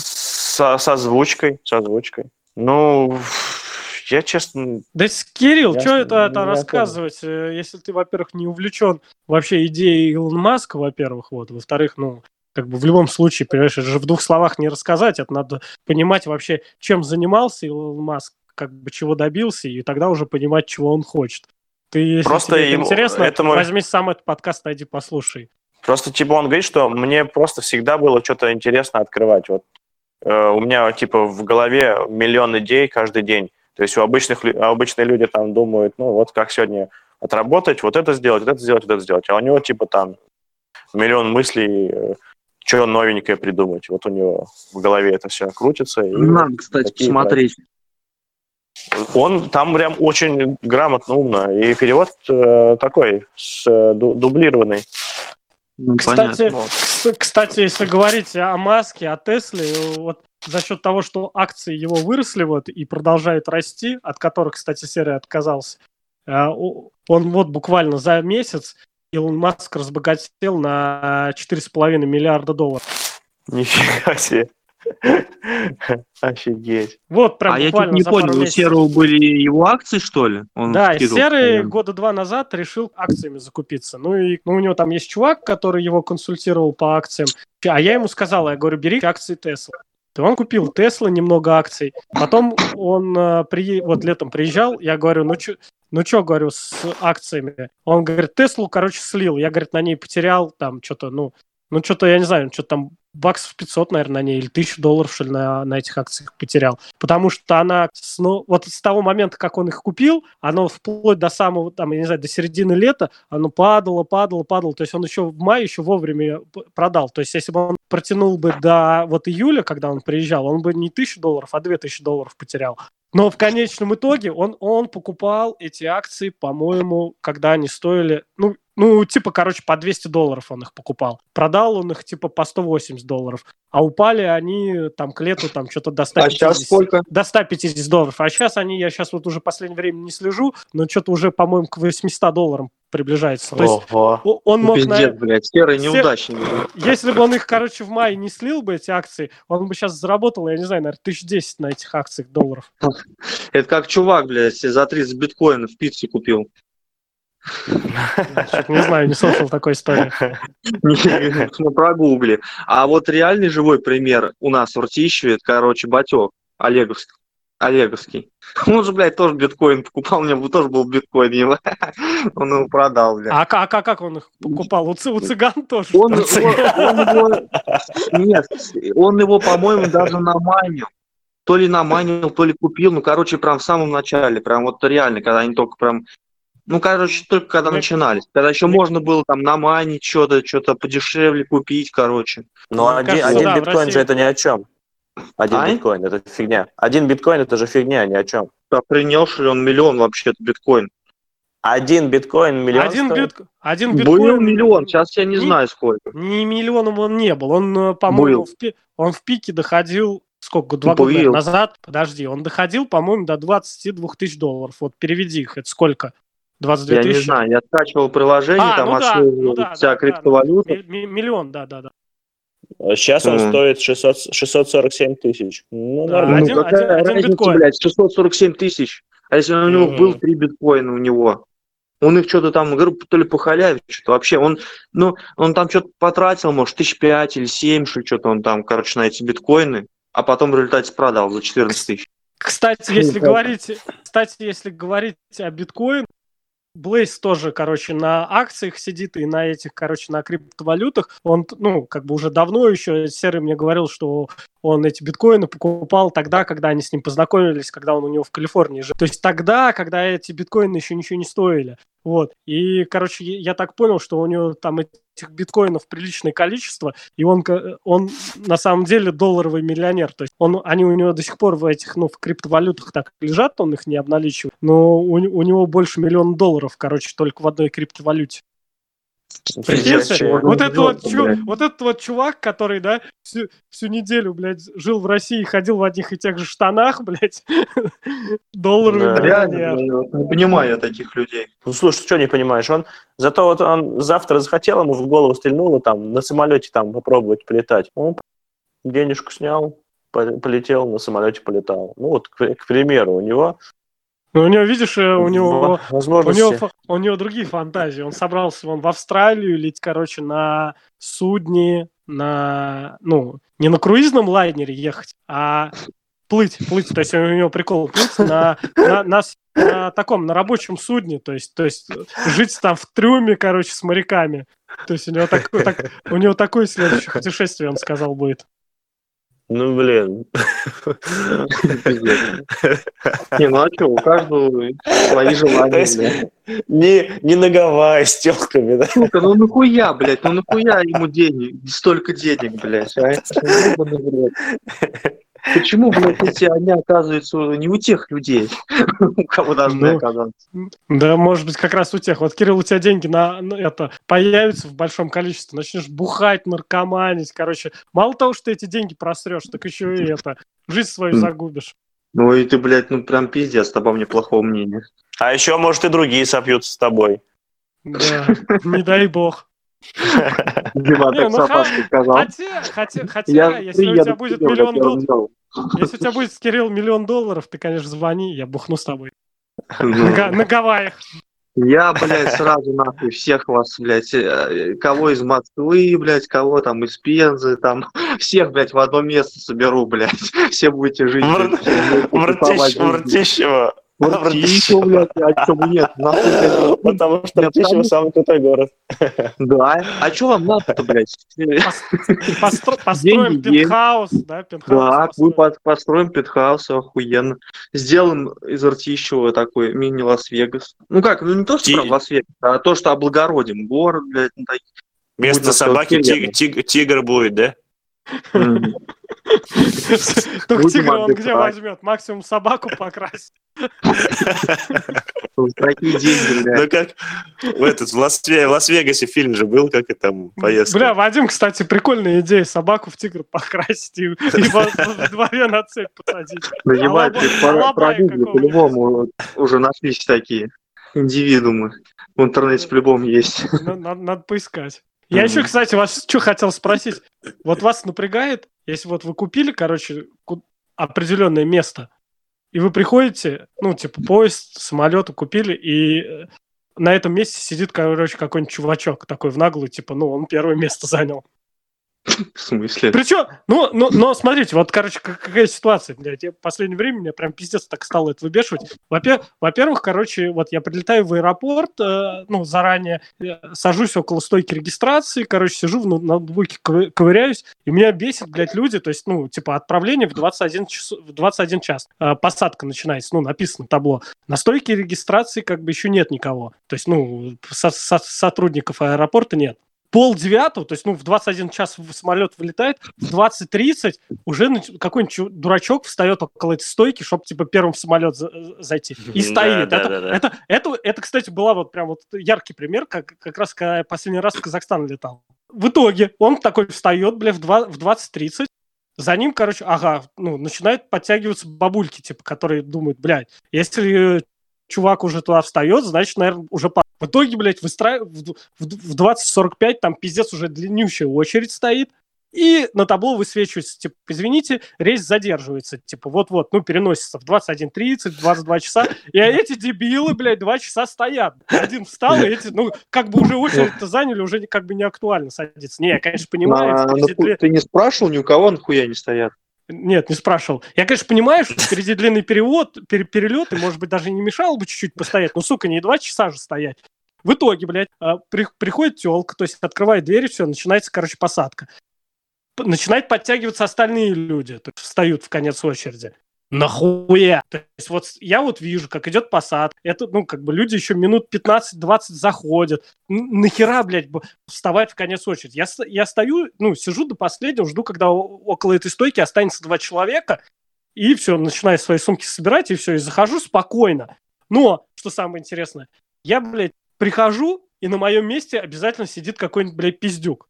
С, с озвучкой, с озвучкой. Ну, я честно... Да, Кирилл, что это, это рассказывать, помню. Э, если ты, во-первых, не увлечен вообще идеей Илона Маска, во-первых, вот, во-вторых, ну, как бы в любом случае, понимаешь, это же в двух словах не рассказать, это надо понимать вообще, чем занимался Илон Маск, как бы чего добился, и тогда уже понимать, чего он хочет. Ты, если Просто тебе ему, интересно, этому... возьми сам этот подкаст, найди, послушай. Просто, типа, он говорит, что мне просто всегда было что-то интересно открывать. Вот у меня, типа, в голове миллион идей каждый день. То есть у обычных, обычные люди там думают, ну вот как сегодня отработать, вот это сделать, вот это сделать, вот это сделать. А у него типа там миллион мыслей, э, что новенькое придумать. Вот у него в голове это все крутится. И Надо, кстати, посмотреть. Он там прям очень грамотно, умно. И перевод э, такой, с, э, дублированный. Ну, кстати, кстати, если говорить о Маске, о Тесле, вот за счет того, что акции его выросли вот и продолжают расти, от которых, кстати, серия отказался, э, он вот буквально за месяц Илон Маск разбогател на 4,5 миллиарда долларов. Нифига себе. Офигеть. Вот прям а я тут не понял, у Серого были его акции, что ли? Он да, Серый года два назад решил акциями закупиться. Ну и ну, у него там есть чувак, который его консультировал по акциям. А я ему сказал, я говорю, бери акции Тесла. И он купил Тесла, немного акций. Потом он э, при, вот летом приезжал, я говорю, ну что, ну что, говорю, с акциями? Он говорит, Теслу, короче, слил. Я, говорит, на ней потерял там что-то, ну, ну что-то, я не знаю, что-то там баксов 500, наверное, на ней, или 1000 долларов, что ли, на, на этих акциях потерял. Потому что она, ну, вот с того момента, как он их купил, оно вплоть до самого, там, я не знаю, до середины лета, оно падало, падало, падало. То есть он еще в мае еще вовремя продал. То есть если бы он протянул бы до вот июля, когда он приезжал, он бы не 1000 долларов, а 2000 долларов потерял. Но в конечном итоге он, он покупал эти акции, по-моему, когда они стоили, ну, ну, типа, короче, по 200 долларов он их покупал. Продал он их, типа, по 180 долларов. А упали они там к лету там что-то до 150. А сейчас сколько? До 150 долларов. А сейчас они, я сейчас вот уже в последнее время не слежу, но что-то уже, по-моему, к 800 долларам приближается. То есть Ого. он мог... Пиздец, на... блядь, серый неудачник. Если бы он их, короче, в мае не слил бы, эти акции, он бы сейчас заработал, я не знаю, наверное, тысяч десять на этих акциях долларов. Это как чувак, блядь, за 30 биткоинов пиццу купил. Не знаю, не слышал такой истории. Ну, прогугли. А вот реальный живой пример у нас в Ртищеве, короче, Батек Олеговский. Олеговский. Он же, блядь, тоже биткоин покупал, у него тоже был биткоин, его. он его продал, блядь. А, а, а как он их покупал? У, у цыган тоже? Он, он, он его... Нет, он его, по-моему, даже наманил. То ли наманил, то ли купил, ну, короче, прям в самом начале, прям вот реально, когда они только прям ну, короче, только когда начинались. Когда еще можно было там наманить что-то, что-то подешевле купить, короче. Но ну, один, кажется, один да, биткоин России... же это ни о чем. Один а? биткоин это фигня. Один биткоин это же фигня, ни о чем. Принял ли он миллион вообще это биткоин? Один биткоин миллион один, бит... один биткоин... Был миллион, сейчас я не, не знаю сколько. Не миллионом он не был. Он, э, по-моему, в, пи... он в пике доходил сколько, два был. года назад, подожди, он доходил, по-моему, до 22 тысяч долларов. Вот переведи их, это сколько? 22 Я тысячи? не знаю, я скачивал приложение, А, там ну да, отслеживал ну да, вся да, да, криптовалюта. Ми- Миллион, да-да-да. Сейчас он Мгм. стоит 600, 647 тысяч. Ну, Да, нормально. Ну, один- какая один- разница, биткоин. блядь, 647 тысяч. А если у него Мгм. был 3 биткоина у него? Он их что-то там, говорю, то ли по халяве, что-то вообще. Он, ну, он там что-то потратил, может, тысяч пять или семь, что что-то он там, короче, на эти биткоины, а потом в результате продал за 14 тысяч. Кстати, если да. говорить, кстати, если говорить о биткоин, Блейз тоже, короче, на акциях сидит и на этих, короче, на криптовалютах. Он, ну, как бы уже давно еще Серый мне говорил, что он эти биткоины покупал тогда, когда они с ним познакомились, когда он у него в Калифорнии жил. То есть тогда, когда эти биткоины еще ничего не стоили. Вот. И, короче, я так понял, что у него там этих биткоинов приличное количество, и он, он на самом деле долларовый миллионер. То есть он, они у него до сих пор в этих, ну, в криптовалютах так лежат, он их не обналичивает, но у, у него больше миллиона долларов, короче, только в одной криптовалюте. Прикиньте, вот, он это вот, чу- вот этот вот чувак, который, да, всю, всю неделю, блядь, жил в России, ходил в одних и тех же штанах, блядь, долларовый Да. Реально, не понимаю я таких людей. Ну, слушай, ты что не понимаешь? Он зато вот он завтра захотел, ему в голову стрельнуло там на самолете там попробовать полетать. Он денежку снял, по- полетел на самолете, полетал. Ну вот, к, к примеру, у него Ну, у него, видишь, э, у него... У него, у него другие фантазии. Он собрался он в Австралию лететь, короче, на судне, на, ну, не на круизном лайнере ехать, а плыть, плыть. То есть у него прикол плыть на, на, на на таком, на рабочем судне. То есть, то есть жить там в трюме, короче, с моряками. То есть у него, такой, так, у него такое следующее путешествие, он сказал, будет. Ну, блин. Не, ну а что, у каждого свои желания, не, не на Гавайи с телками, да? Сука, ну нахуя, блядь, ну нахуя ему денег, столько денег, блядь, а? Почему, блядь, эти они оказываются не у тех людей, у кого должны Ну, оказаться? Да, может быть, как раз у тех. Вот, Кирилл, у тебя деньги на, это появятся в большом количестве, начнешь бухать, наркоманить, короче. Мало того, что ты эти деньги просрешь, так еще и это, жизнь свою загубишь. Ну и ты, блядь, ну прям пиздец, обо мне плохого мнения. А еще, может, и другие сопьются с тобой. Да, не дай бог. Дима так ну с опаской сказал. Хотя, хотя, хотя, Я если у тебя будет миллион долларов. Если у тебя будет, Кирилл, миллион долларов, ты, конечно, звони, я бухну с тобой. На, Ну, на Гавайях. Я, блядь, сразу нахуй всех вас, блядь, э, кого из Москвы, блядь, кого там из Пензы, там, всех, блядь, в одно место соберу, блядь. Все будете жить. Вр- Вртищево. Вртищево, блядь, а чё бы нет. Потому что там- самый крутой город. Да, а что вам надо-то, блядь? Постро- Построим пентхаус, да, пентхаус. Да, мы построим. пентхаус, охуенно. Сделаем из Ртищева такой мини-Лас-Вегас. Ну как, ну не то, что Лас-Вегас, а то, что облагородим город, блядь. ну. Вместо собаки тигр будет, да? Только тигра он где возьмет? Максимум собаку покрасить. Такие деньги, блядь. Ну как в, этот, в, Лас- в Лас-Вегасе фильм же был, как это там поездка. Бля, Вадим, кстати, прикольная идея. Собаку в тигра покрасить и, и на цепь посадить. Ну, ебать, по-любому уже нашлись такие индивидуумы. В интернете по-любому есть. На- Надо, надо поискать. Я еще, кстати, вас что хотел спросить. Вот вас напрягает, если вот вы купили, короче, определенное место, и вы приходите, ну, типа, поезд, самолет купили, и э, на этом месте сидит, короче, какой-нибудь чувачок такой в наглую, типа, ну, он первое место занял. В смысле? Причем, ну, ну, но смотрите, вот, короче, как- какая ситуация, блядь, в последнее время меня прям пиздец так стало это выбешивать. Во-пе- Во-первых, короче, вот я прилетаю в аэропорт, э, ну, заранее, э, сажусь около стойки регистрации, короче, сижу в ноут- ноутбуке, ковы- ковыряюсь, и меня бесит, блядь, люди, то есть, ну, типа, отправление в 21, час, в 21 час, Э, посадка начинается, ну, написано табло. На стойке регистрации как бы еще нет никого, то есть, ну, со- со- сотрудников аэропорта нет пол девятого, то есть, ну, в 21 час самолет вылетает, в 20.30 уже какой-нибудь дурачок встает около этой стойки, чтобы, типа, первым в самолет за- зайти. И стоит. да, это, да, да. Это, это, это, кстати, была вот прям вот яркий пример, как, как раз когда я последний раз в Казахстан летал. В итоге он такой встает, бля, в, два- в 20.30, за ним, короче, ага, ну, начинают подтягиваться бабульки, типа, которые думают, блядь, если чувак уже туда встает, значит, наверное, уже по... В итоге, блядь, выстра... в, в, в 20.45 там пиздец уже длиннющая очередь стоит, и на табло высвечивается, типа, извините, рейс задерживается, типа, вот-вот, ну, переносится в 21.30, 22 часа, и эти дебилы, блядь, два часа стоят. Один встал, и эти, ну, как бы уже очередь-то заняли, уже как бы не актуально садиться. Не, я, конечно, понимаю. А, ну, ты не спрашивал, ни у кого нахуя не стоят? Нет, не спрашивал. Я, конечно, понимаю, что впереди длинный перевод, пер перелет, и, может быть, даже не мешало бы чуть-чуть постоять, но, сука, не два часа же стоять. В итоге, блядь, а, при, приходит телка, то есть открывает дверь, все, начинается, короче, посадка начинают подтягиваться остальные люди, то есть встают в конец очереди. Нахуя? То есть вот я вот вижу, как идет посад, это, ну, как бы люди еще минут 15-20 заходят. Нахера, блядь, вставать в конец очереди? Я, я стою, ну, сижу до последнего, жду, когда около этой стойки останется два человека, и все, начинаю свои сумки собирать, и все, и захожу спокойно. Но, что самое интересное, я, блядь, прихожу, и на моем месте обязательно сидит какой-нибудь, блядь, пиздюк.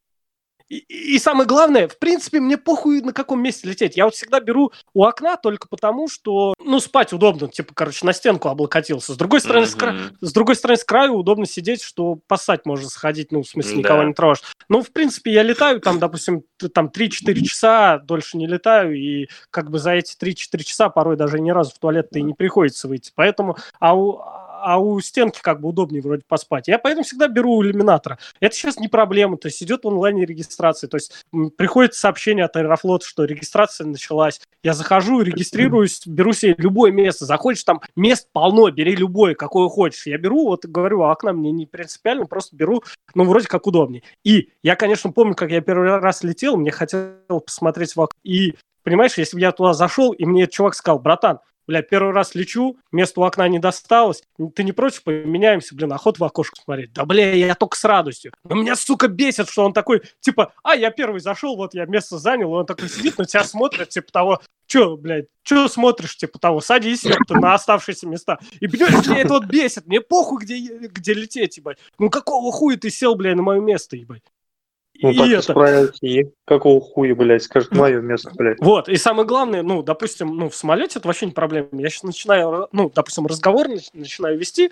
И, и самое главное, в принципе, мне похуй на каком месте лететь. Я вот всегда беру у окна только потому, что, ну, спать удобно, типа, короче, на стенку облокотился. С другой стороны, mm-hmm. с, кра... с другой стороны, с краю удобно сидеть, что поссать можно сходить, ну, в смысле, да. никого не трожь. Ну, в принципе, я летаю там, допустим, там 3-4 часа, дольше не летаю, и как бы за эти 3-4 часа порой даже ни разу в туалет-то и не приходится выйти. Поэтому, а у, а у стенки как бы удобнее вроде поспать. Я поэтому всегда беру у иллюминатора. Это сейчас не проблема, то есть идет в онлайне регистрация, то есть приходит сообщение от Аэрофлота, что регистрация началась. Я захожу, регистрируюсь, беру себе любое место. Заходишь, там мест полно, бери любое, какое хочешь. Я беру, вот говорю, а окна мне не принципиально, просто беру, ну, вроде как удобнее. И я, конечно, помню, как я первый раз летел, мне хотел посмотреть в окно. И понимаешь, если бы я туда зашел, и мне чувак сказал, братан, бля, первый раз лечу, место у окна не досталось, ты не против, поменяемся, блин, охот в окошко смотреть. Да, бля, я только с радостью. Но меня, сука, бесит, что он такой, типа, а, я первый зашел, вот я место занял, и он такой сидит, на тебя смотрит, типа того, Че, блядь, че смотришь, типа того, садись ёпта, на оставшиеся места. И, понимаешь, меня это вот бесит, мне похуй, где, где лететь, ебать. Ну какого хуя ты сел, блядь, на мое место, ебать? Ну, так это... справились, какого хуя, блядь, скажет мое место, блядь. Вот, и самое главное, ну, допустим, ну, в самолете это вообще не проблема. Я сейчас начинаю, ну, допустим, разговор начинаю вести,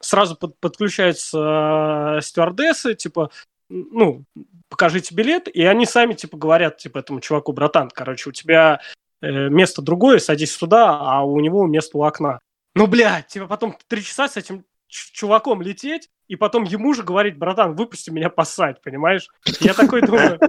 сразу под, подключаются э, стюардессы, типа, ну, покажите билет, и они сами, типа, говорят, типа, этому чуваку, братан, короче, у тебя э, место другое, садись сюда, а у него место у окна. Ну, блядь, типа, потом три часа с этим чуваком лететь, и потом ему же говорить, братан, выпусти меня поссать, понимаешь? Я такой думаю,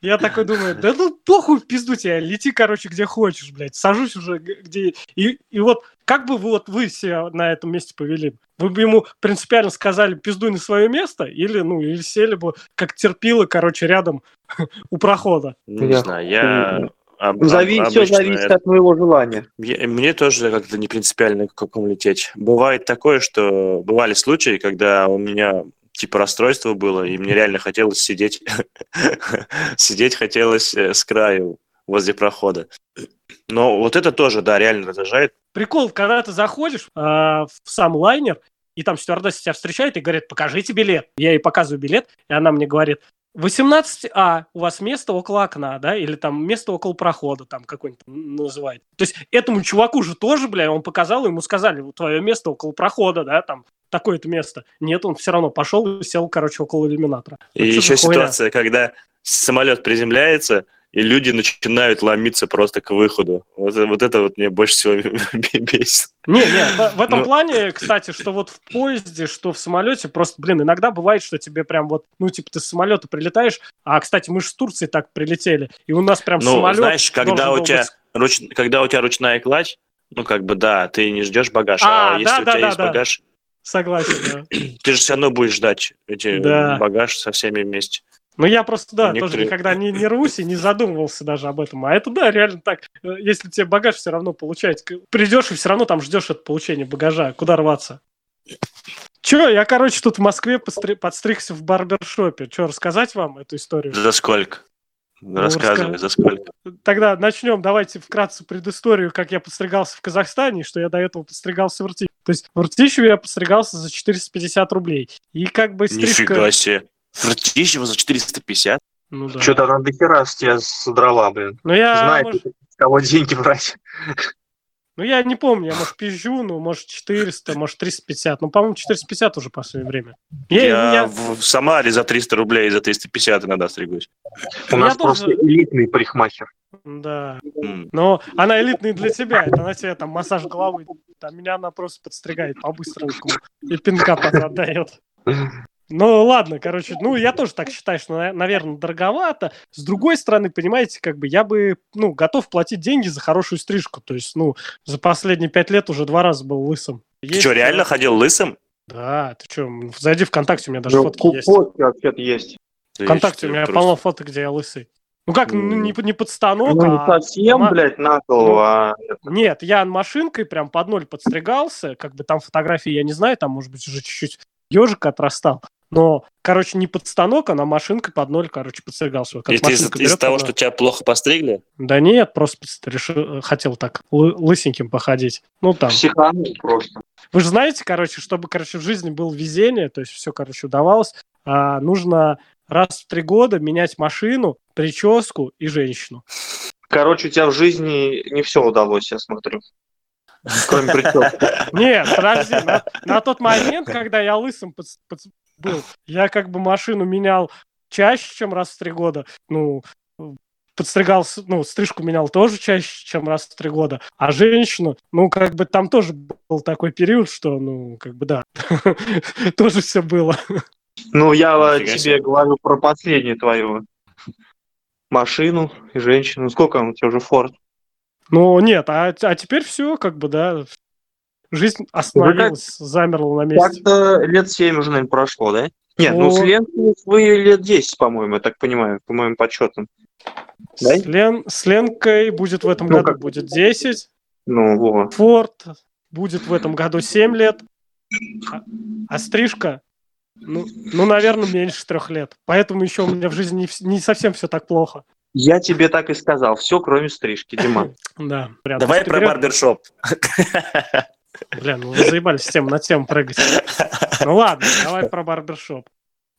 я такой думаю, да ну похуй в пизду тебя, лети, короче, где хочешь, блядь, сажусь уже где... И, и вот как бы вот вы себя на этом месте повели? Вы бы ему принципиально сказали, пиздуй на свое место, или, ну, или сели бы, как терпило, короче, рядом у прохода? Не знаю, я об, Зави... об, Все зависит это... от моего желания. Мне тоже как-то не принципиально, к какому лететь. Бывает такое, что бывали случаи, когда у меня типа расстройство было, и мне реально хотелось сидеть, сидеть хотелось э, с краю возле прохода. Но вот это тоже, да, реально раздражает. Прикол, когда ты заходишь э, в сам лайнер, и там стюардесса тебя встречает и говорит, покажите билет. Я ей показываю билет, и она мне говорит, 18А, у вас место около окна, да, или там место около прохода, там какой-нибудь называет. То есть этому чуваку же тоже, бля, он показал, ему сказали, твое место около прохода, да, там такое-то место. Нет, он все равно пошел и сел, короче, около иллюминатора. И еще ситуация, когда самолет приземляется, и люди начинают ломиться просто к выходу. Вот, вот это вот мне больше всего бесит. Не, не, в, этом ну... плане, кстати, что вот в поезде, что в самолете, просто, блин, иногда бывает, что тебе прям вот, ну, типа, ты с самолета прилетаешь, а, кстати, мы же с Турции так прилетели, и у нас прям ну, самолет... знаешь, когда у, тебя, быть... руч... когда у тебя ручная кладь, ну, как бы, да, ты не ждешь багаж, а, а если да, у тебя да, есть да. багаж... Согласен, да. Ты же все равно будешь ждать эти да. багаж со всеми вместе. Ну, я просто, да, Некоторые... тоже никогда не, не рвусь и не задумывался даже об этом. А это, да, реально так. Э, если тебе багаж все равно получать, придешь и все равно там ждешь от получения багажа. Куда рваться? Че, я, короче, тут в Москве подстри... подстригся в барбершопе. Че, рассказать вам эту историю? За сколько? Ну, Рассказывай, рассказ... за сколько? Тогда начнем. Давайте вкратце предысторию, как я подстригался в Казахстане, что я до этого подстригался в Ртищеве. То есть в Ртищеве я подстригался за 450 рублей. И как бы стрижка... Нифига себе. Ртищево за 450? Ну, да. Что-то она до хера с тебя содрала, блин. Ну, я... Знает, может... кого деньги брать. Ну, я не помню, я, может, пизжу, ну, может, 400, может, 350. Ну, по-моему, 450 уже в последнее время. Я, я, я... В, Самаре за 300 рублей и за 350 иногда стригусь. У нас просто тоже... элитный парикмахер. Да. Mm. Но она элитная для тебя. Это на тебе там массаж головы. А меня она просто подстригает по-быстренькому и пинка отдает. Ну, ладно, короче, ну, я тоже так считаю, что, наверное, дороговато. С другой стороны, понимаете, как бы я бы, ну, готов платить деньги за хорошую стрижку. То есть, ну, за последние пять лет уже два раза был лысым. Есть, ты что, реально ходил лысым? Да, ты что, зайди ВКонтакте, у меня даже ну, фотки есть. Фотки вообще-то есть. ВКонтакте у меня просто... полно фоток, где я лысый. Ну как, ну, не, не под станок, ну, не а... совсем, а... блядь, на голову, ну, а... Нет, я машинкой прям под ноль подстригался, как бы там фотографии я не знаю, там, может быть, уже чуть-чуть ежик отрастал. Но, короче, не под станок, а на машинка под ноль, короче, подстригался. Как из, из того, что тебя плохо постригли? Да нет, просто решил, хотел так лысеньким походить. Ну там. Психанул просто. Вы же знаете, короче, чтобы, короче, в жизни было везение, то есть все, короче, удавалось, а, нужно раз в три года менять машину, прическу и женщину. Короче, у тебя в жизни не все удалось, я смотрю. Кроме прически. Нет, подожди, на, на тот момент, когда я лысым под, под, был. Я как бы машину менял чаще, чем раз в три года. Ну, подстригал, ну, стрижку менял тоже чаще, чем раз в три года. А женщину, ну, как бы там тоже был такой период, что, ну, как бы да, тоже все было. Ну, я тебе говорю про последнюю твою машину и женщину. Сколько он у тебя уже Форд? Ну, нет, а, а теперь все, как бы, да, Жизнь остановилась, ну, замерла на месте. Как-то лет 7 уже, наверное, прошло, да? Нет, ну, ну с Ленкой вы лет 10, по-моему, я так понимаю, по моим подсчетам. Да? С, Лен... с Ленкой будет в этом ну, году как... будет 10. Ну, вот. Форд будет в этом году 7 лет. А, а стрижка, ну, ну, наверное, меньше трех лет. Поэтому еще у меня в жизни не, не совсем все так плохо. Я тебе так и сказал. Все, кроме стрижки, Дима. Да. Давай про барбершоп. Бля, ну вы заебались тем на тему прыгать. Ну ладно, давай про барбершоп.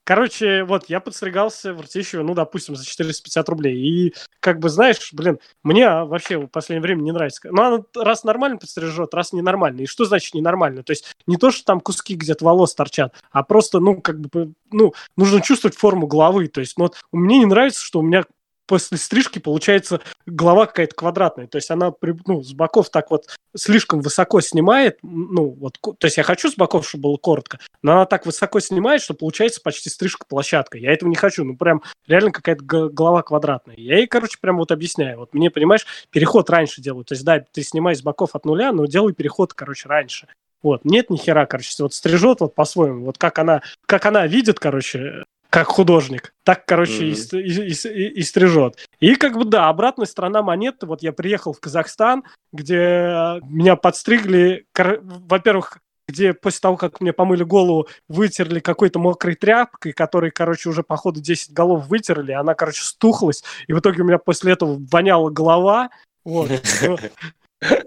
Короче, вот, я подстригался в Ртищеве, ну, допустим, за 450 рублей. И, как бы, знаешь, блин, мне вообще в последнее время не нравится. Ну, она раз нормально подстрижет, раз ненормально. И что значит ненормально? То есть не то, что там куски где-то волос торчат, а просто, ну, как бы, ну, нужно чувствовать форму головы. То есть, ну, вот, мне не нравится, что у меня после стрижки получается голова какая-то квадратная. То есть она ну, с боков так вот слишком высоко снимает. Ну, вот, то есть я хочу с боков, чтобы было коротко, но она так высоко снимает, что получается почти стрижка площадка. Я этого не хочу. Ну, прям реально какая-то голова квадратная. Я ей, короче, прям вот объясняю. Вот мне, понимаешь, переход раньше делаю. То есть, да, ты снимай с боков от нуля, но делай переход, короче, раньше. Вот, нет ни хера, короче, вот стрижет вот по-своему, вот как она, как она видит, короче, как художник. Так, короче, mm-hmm. и, и, и, и стрижет. И как бы, да, обратная сторона монеты. Вот я приехал в Казахстан, где меня подстригли, во-первых, где после того, как мне помыли голову, вытерли какой-то мокрой тряпкой, которой, короче, уже по ходу 10 голов вытерли, она, короче, стухлась, и в итоге у меня после этого воняла голова, вот.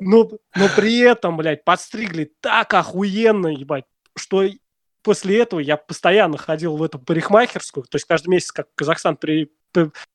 Но, но при этом, блядь, подстригли так охуенно, ебать, что после этого я постоянно ходил в эту парикмахерскую, то есть каждый месяц, как Казахстан при,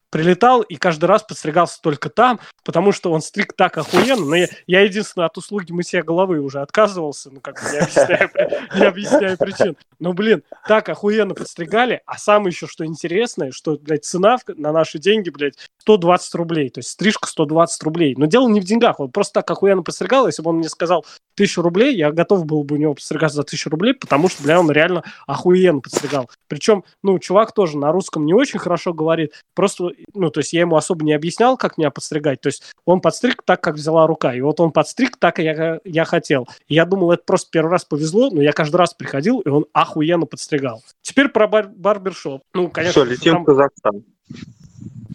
прилетал и каждый раз подстригался только там, потому что он стриг так охуенно. Но я, я единственное от услуги мытья головы уже отказывался, ну как бы не объясняю, объясняю причин. Но, блин, так охуенно подстригали, а самое еще, что интересное, что, блядь, цена на наши деньги, блядь, 120 рублей, то есть стрижка 120 рублей. Но дело не в деньгах, он просто так охуенно подстригал, если бы он мне сказал тысячу рублей, я готов был бы у него подстригаться за тысячу рублей, потому что, бля, он реально охуенно подстригал. Причем, ну, чувак тоже на русском не очень хорошо говорит, просто ну, то есть я ему особо не объяснял, как меня подстригать, то есть он подстриг так, как взяла рука, и вот он подстриг так, как я, я хотел. И я думал, это просто первый раз повезло, но я каждый раз приходил, и он охуенно подстригал. Теперь про бар барбершоп. Ну, конечно, Все, летим там... в Казахстан.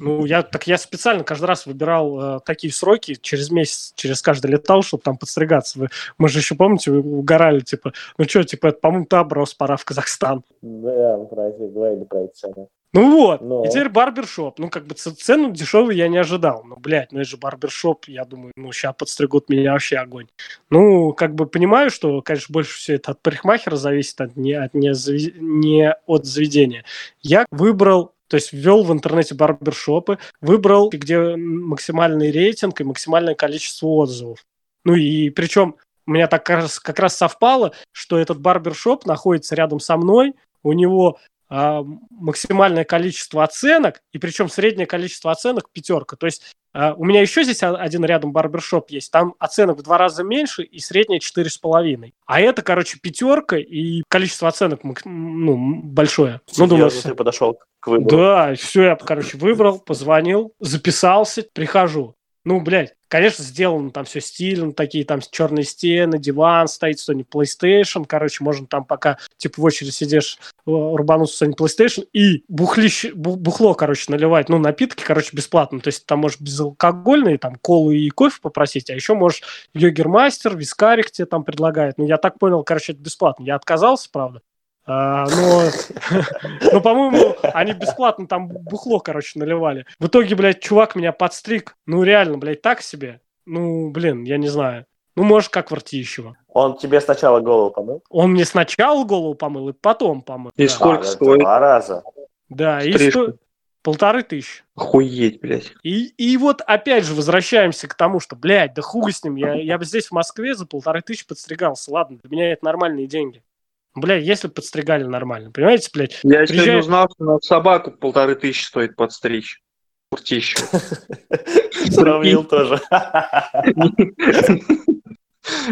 Ну, я так я специально каждый раз выбирал э, такие сроки, через месяц, через каждый летал, чтобы там подстригаться. Вы, мы же еще, помните, вы угорали, типа, ну что, типа, это, по-моему, Таброс, пора в Казахстан. Да, про это говорили про это ну вот, Но... и теперь барбершоп. Ну, как бы цену дешевую я не ожидал. Ну, блядь, ну это же барбершоп, я думаю, ну, сейчас подстригут меня вообще огонь. Ну, как бы понимаю, что, конечно, больше все это от парикмахера зависит, от не, от не, не от заведения. Я выбрал то есть ввел в интернете барбершопы, выбрал, где максимальный рейтинг и максимальное количество отзывов. Ну и причем у меня так как раз, как раз совпало, что этот барбершоп находится рядом со мной, у него максимальное количество оценок, и причем среднее количество оценок пятерка. То есть а, у меня еще здесь один рядом барбершоп есть, там оценок в два раза меньше и среднее четыре с половиной. А это, короче, пятерка и количество оценок ну, большое. Ну, думаю, ты подошел к выбору. Да, все, я, короче, выбрал, позвонил, записался, прихожу. Ну, блядь, конечно, сделано там все стильно, такие там черные стены, диван стоит, что-нибудь PlayStation, короче, можно там пока, типа, в очередь сидишь, рубануться что-нибудь PlayStation и бухлище, бухло, короче, наливать, ну, напитки, короче, бесплатно, то есть там можешь безалкогольные, там, колу и кофе попросить, а еще можешь йогермастер, вискарик тебе там предлагает, ну, я так понял, короче, это бесплатно, я отказался, правда, а, но, но, по-моему, они бесплатно там бухло, короче, наливали. В итоге, блядь, чувак меня подстриг. Ну, реально, блядь, так себе. Ну, блин, я не знаю. Ну, может, как Вартищева. Он тебе сначала голову помыл? Он мне сначала голову помыл и потом помыл. И да. сколько а, стоит? Два раза. Да, Стрижку. и сто... полторы тысячи. Охуеть, блядь. И, и вот опять же возвращаемся к тому, что, блядь, да хуй с ним, я, я бы здесь в Москве за полторы тысячи подстригался. Ладно, для меня это нормальные деньги. Бля, если подстригали нормально, понимаете, блядь? Я приезжает... сегодня узнал, что на собаку полторы тысячи стоит подстричь. Куртищу. Сравнил тоже.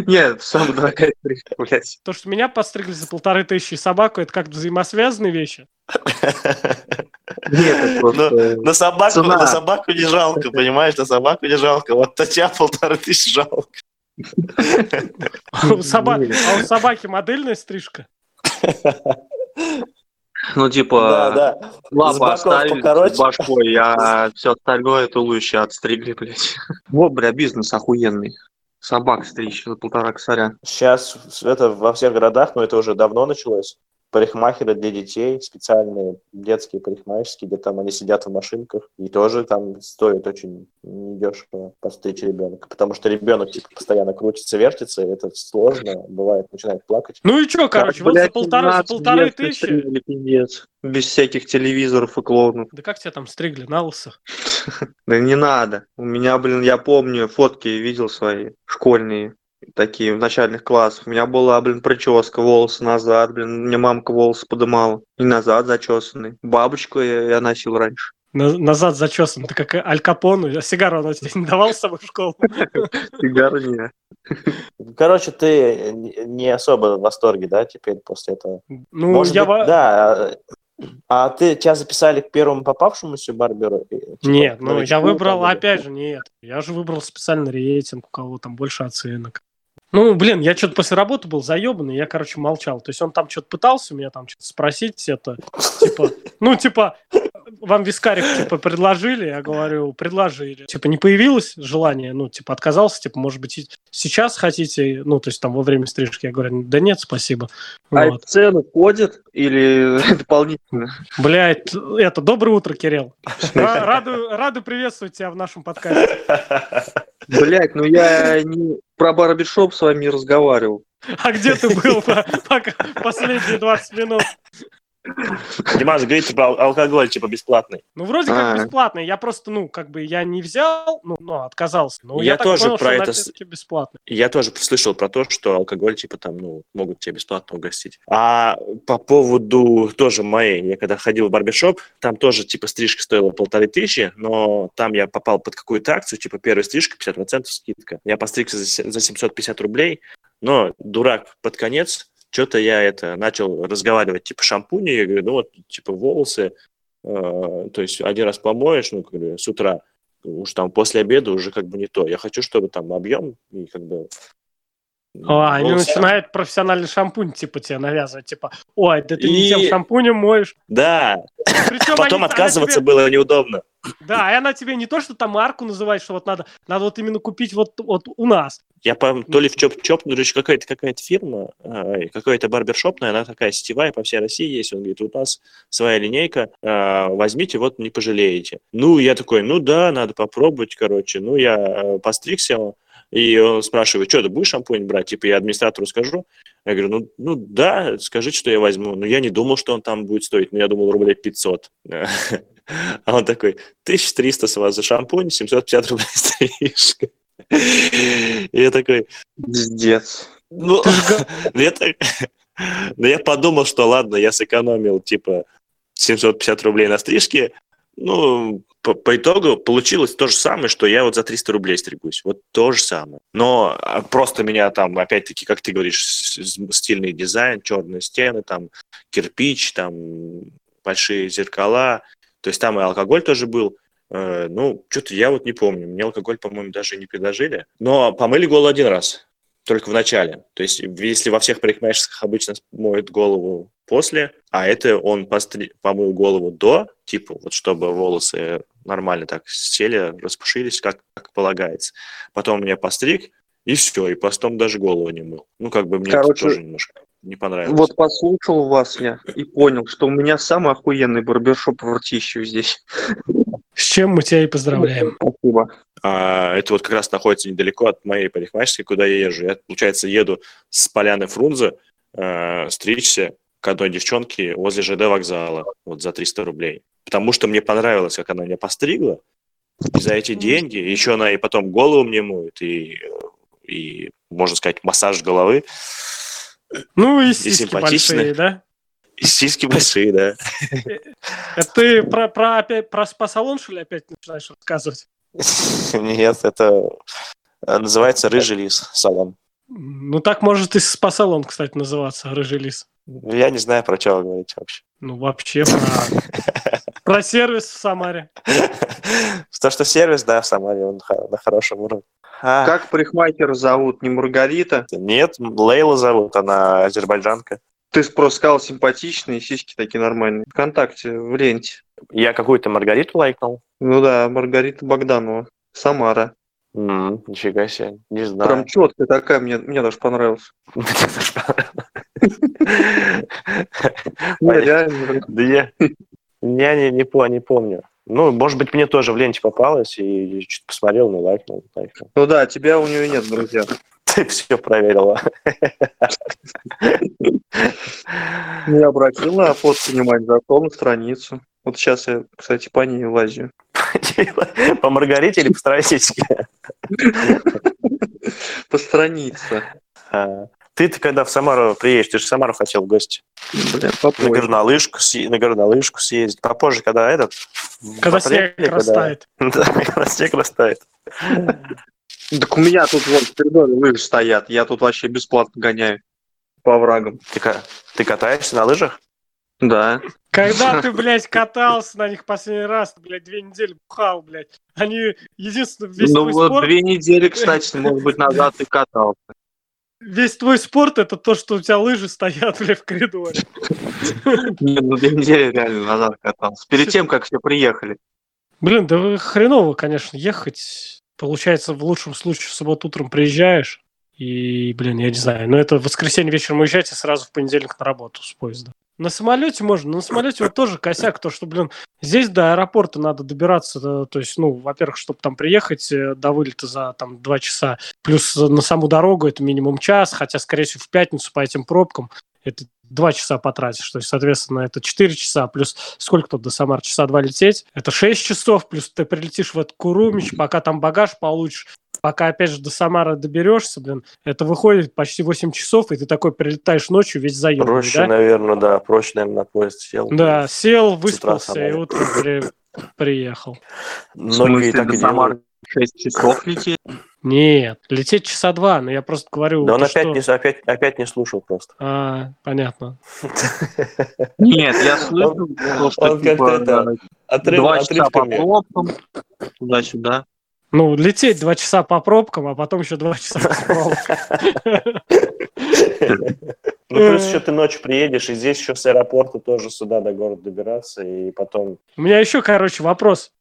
Нет, самая дорогая стрижка, блядь. То, что меня подстригли за полторы тысячи собаку, это как взаимосвязанные вещи? Нет, это просто... На собаку, на собаку не жалко, понимаешь? На собаку не жалко. Вот на тебя полторы тысячи жалко. А у собаки модельная стрижка? Ну, типа, да, да. оставили с башкой, а все остальное туловище отстригли, блядь. Вот, бля, бизнес охуенный. Собак стричь за полтора косаря. Сейчас это во всех городах, но это уже давно началось парикмахеры для детей, специальные детские парикмахерские, где там они сидят в машинках, и тоже там стоит очень недешево постричь ребенка, потому что ребенок типа постоянно крутится, вертится, и это сложно, бывает, начинает плакать. Ну и что, короче, вот за полторы, за полторы тысячи... Пиздец. Без всяких телевизоров и клоунов. Да как тебя там стригли, на лысо? Да не надо. У меня, блин, я помню, фотки видел свои, школьные такие в начальных классах. У меня была, блин, прическа, волосы назад, блин, мне мамка волосы подымала. И назад зачесанный. Бабочку я, я носил раньше. На, назад зачесан. Ты как Аль Капону. А сигару она тебе не давал с собой в школу? Сигару не. Короче, ты не особо в восторге, да, теперь после этого? Ну, Может я... Быть, да, а ты тебя записали к первому попавшемуся барберу? Типа, нет, ну я выбрал, опять же, нет. Я же выбрал специальный рейтинг, у кого там больше оценок. Ну, блин, я что-то после работы был заебанный, я, короче, молчал. То есть он там что-то пытался у меня там что-то спросить, это, типа, ну, типа, вам вискарик, типа, предложили? Я говорю, предложили. Типа, не появилось желание? Ну, типа, отказался? Tипа, может быть, сейчас хотите? Ну, то есть, там, во время стрижки. Я говорю, да нет, спасибо. А вот. цены ходят или дополнительно? Блядь, это, доброе утро, Кирилл. Рады, рады приветствовать тебя в нашем подкасте. Блять, ну я не про барбершоп с вами разговаривал. А где ты был последние 20 минут? Димаш говорит, типа, алкоголь, типа, бесплатный. Ну, вроде как а. бесплатный. Я просто, ну, как бы, я не взял, ну, но отказался. Но я, я тоже понял, про это... бесплатно. Я тоже слышал про то, что алкоголь, типа, там, ну, могут тебе бесплатно угостить. А по поводу тоже моей, я когда ходил в барбершоп, там тоже, типа, стрижка стоила полторы тысячи, но там я попал под какую-то акцию, типа, первая стрижка, 50% скидка. Я постригся за 750 рублей, но дурак под конец что-то я это начал разговаривать, типа, шампуни, я говорю, ну вот, типа, волосы, э, то есть один раз помоешь, ну, как бы, с утра, уж там после обеда уже как бы не то. Я хочу, чтобы там объем и как бы а, они начинают профессиональный шампунь, типа, тебе навязывать, типа, ой, да ты и... не тем шампунем моешь. Да, Причем потом они, отказываться тебе... было неудобно. Да, и она тебе не то, что там марку называет, что вот надо, надо вот именно купить вот, вот у нас. Я помню, то ли в Чоп-Чоп, ну, какая-то какая-то фирма, а, какая-то барбершопная, она такая сетевая по всей России есть. Он говорит, у нас своя линейка, а, возьмите, вот не пожалеете. Ну, я такой, ну да, надо попробовать, короче. Ну, я э, постригся, и он спрашивает, что, ты будешь шампунь брать? Типа, я администратору скажу. Я говорю, ну, ну да, скажите, что я возьму. Но я не думал, что он там будет стоить. Но я думал, рублей 500. А он такой, 1300 с вас за шампунь, 750 рублей стрижка. Я такой... Пиздец. Ну, я, ну, я подумал, что ладно, я сэкономил, типа, 750 рублей на стрижке. Ну, по, по итогу получилось то же самое, что я вот за 300 рублей стригусь. Вот то же самое. Но а, просто меня там, опять-таки, как ты говоришь, стильный дизайн, черные стены, там кирпич, там большие зеркала. То есть там и алкоголь тоже был. Э, ну, что-то я вот не помню. Мне алкоголь, по-моему, даже не предложили. Но помыли голову один раз. Только в начале. То есть, если во всех парикмахерских обычно моют голову после, а это он постри... помыл голову до, типа, вот чтобы волосы нормально так сели, распушились, как, как полагается. Потом меня постриг, и все, и потом даже голову не мыл. Ну, как бы мне Короче, тоже немножко не понравилось. Вот послушал вас я и понял, что у меня самый охуенный барбершоп в Ртищеве здесь. С чем мы тебя и поздравляем. Спасибо. А, это вот как раз находится недалеко от моей парикмахерской, куда я езжу. Я, получается, еду с поляны Фрунзе э, стричься к одной девчонке возле ЖД вокзала вот за 300 рублей. Потому что мне понравилось, как она меня постригла. И за эти деньги еще она и потом голову мне моет, и, и можно сказать, массаж головы. Ну и сиськи большие, да? И сиськи большие, да. Это ты про, про, про спа-салон, что ли, опять начинаешь рассказывать? Нет, это называется «Рыжий лис» салон. Ну, так может и спа-салон, кстати, называться «Рыжий лис». Я не знаю, про что вы говорите вообще. Ну, вообще про... Про сервис в Самаре. То, что сервис, да, в Самаре, он на хорошем уровне. А. Как парикмахер зовут? Не Маргарита? Нет, Лейла зовут, она азербайджанка. Ты просто сказал симпатичные, сиськи такие нормальные. Вконтакте, в ленте. Я какую-то Маргариту лайкнул? Ну да, Маргарита Богданова. Самара. Mm, нифига себе, не знаю. Прям четкая такая, мне, мне даже понравилась. Да я не, не помню. Ну, может быть, мне тоже в ленте попалось, и чуть посмотрел, ну, лайкнул. лайкнул. Ну да, тебя у нее нет, друзья. Ты все проверила. Не обратил на фотку внимания, зашел на страницу. Вот сейчас я, кстати, по ней лазю. По Маргарите или по странице? По странице. Ты-то когда в Самару приедешь, ты же в Самару хотел в гости. Блин, на горнолыжку, на горнолыжку съездить. Попозже, когда этот... Когда снег растает. Да, когда снег растает. Так у меня тут вот в коридоре лыжи стоят. Я тут вообще бесплатно гоняю по врагам. Ты, ты катаешься на лыжах? Да. Когда ты, блядь, катался на них последний раз, блядь, две недели бухал, блядь. Они единственное весь Ну вот спорт... две недели, кстати, может быть, назад ты катался. Весь твой спорт это то, что у тебя лыжи стоят, блядь, в коридоре. Не, ну две недели реально назад катался. Перед тем, как все приехали. Блин, да хреново, конечно, ехать получается, в лучшем случае в субботу утром приезжаешь, и, блин, я не знаю, но это в воскресенье вечером уезжаете сразу в понедельник на работу с поезда. На самолете можно, на самолете вот тоже косяк, то что, блин, здесь до аэропорта надо добираться, то есть, ну, во-первых, чтобы там приехать э, до вылета за там два часа, плюс на саму дорогу это минимум час, хотя, скорее всего, в пятницу по этим пробкам это два часа потратишь. То есть, соответственно, это 4 часа, плюс сколько тут до Самар? Часа два лететь. Это 6 часов, плюс ты прилетишь в этот Курумич, пока там багаж получишь, пока, опять же, до Самара доберешься, блин, это выходит почти 8 часов, и ты такой прилетаешь ночью весь заебанный, Проще, да? наверное, да, проще, наверное, на поезд сел. Да, сел, выспался, и утром при... приехал. Многие так и делают. 6 часов лететь? Нет, лететь часа два, но я просто говорю... Да он опять, что... не, опять, опять не слушал просто. А, понятно. Нет, я слышал, что типа, два часа по пробкам, туда-сюда. Ну, лететь два часа по пробкам, а потом еще два часа по пробкам. Ну, плюс еще ты ночью приедешь, и здесь еще с аэропорта тоже сюда до города добираться, и потом... У меня еще, короче, вопрос.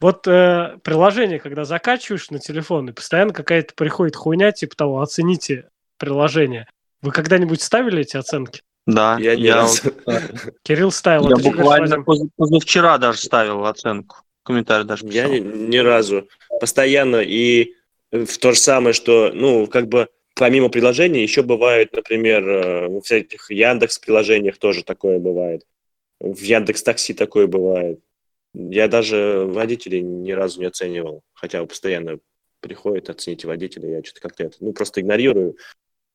Вот э, приложение, когда закачиваешь на телефон, и постоянно какая-то приходит хуйня, типа того, оцените приложение. Вы когда-нибудь ставили эти оценки? Да, я, я Кирилл ставил. Я буквально позавчера даже ставил оценку. Комментарий даже писал. Я ни, ни разу. Постоянно. И в то же самое, что, ну, как бы помимо приложений еще бывает, например, э, в всяких Яндекс приложениях тоже такое бывает. В Яндекс Такси такое бывает. Я даже водителей ни разу не оценивал, хотя постоянно приходит, оцените водителя, я что-то как-то это, ну, просто игнорирую.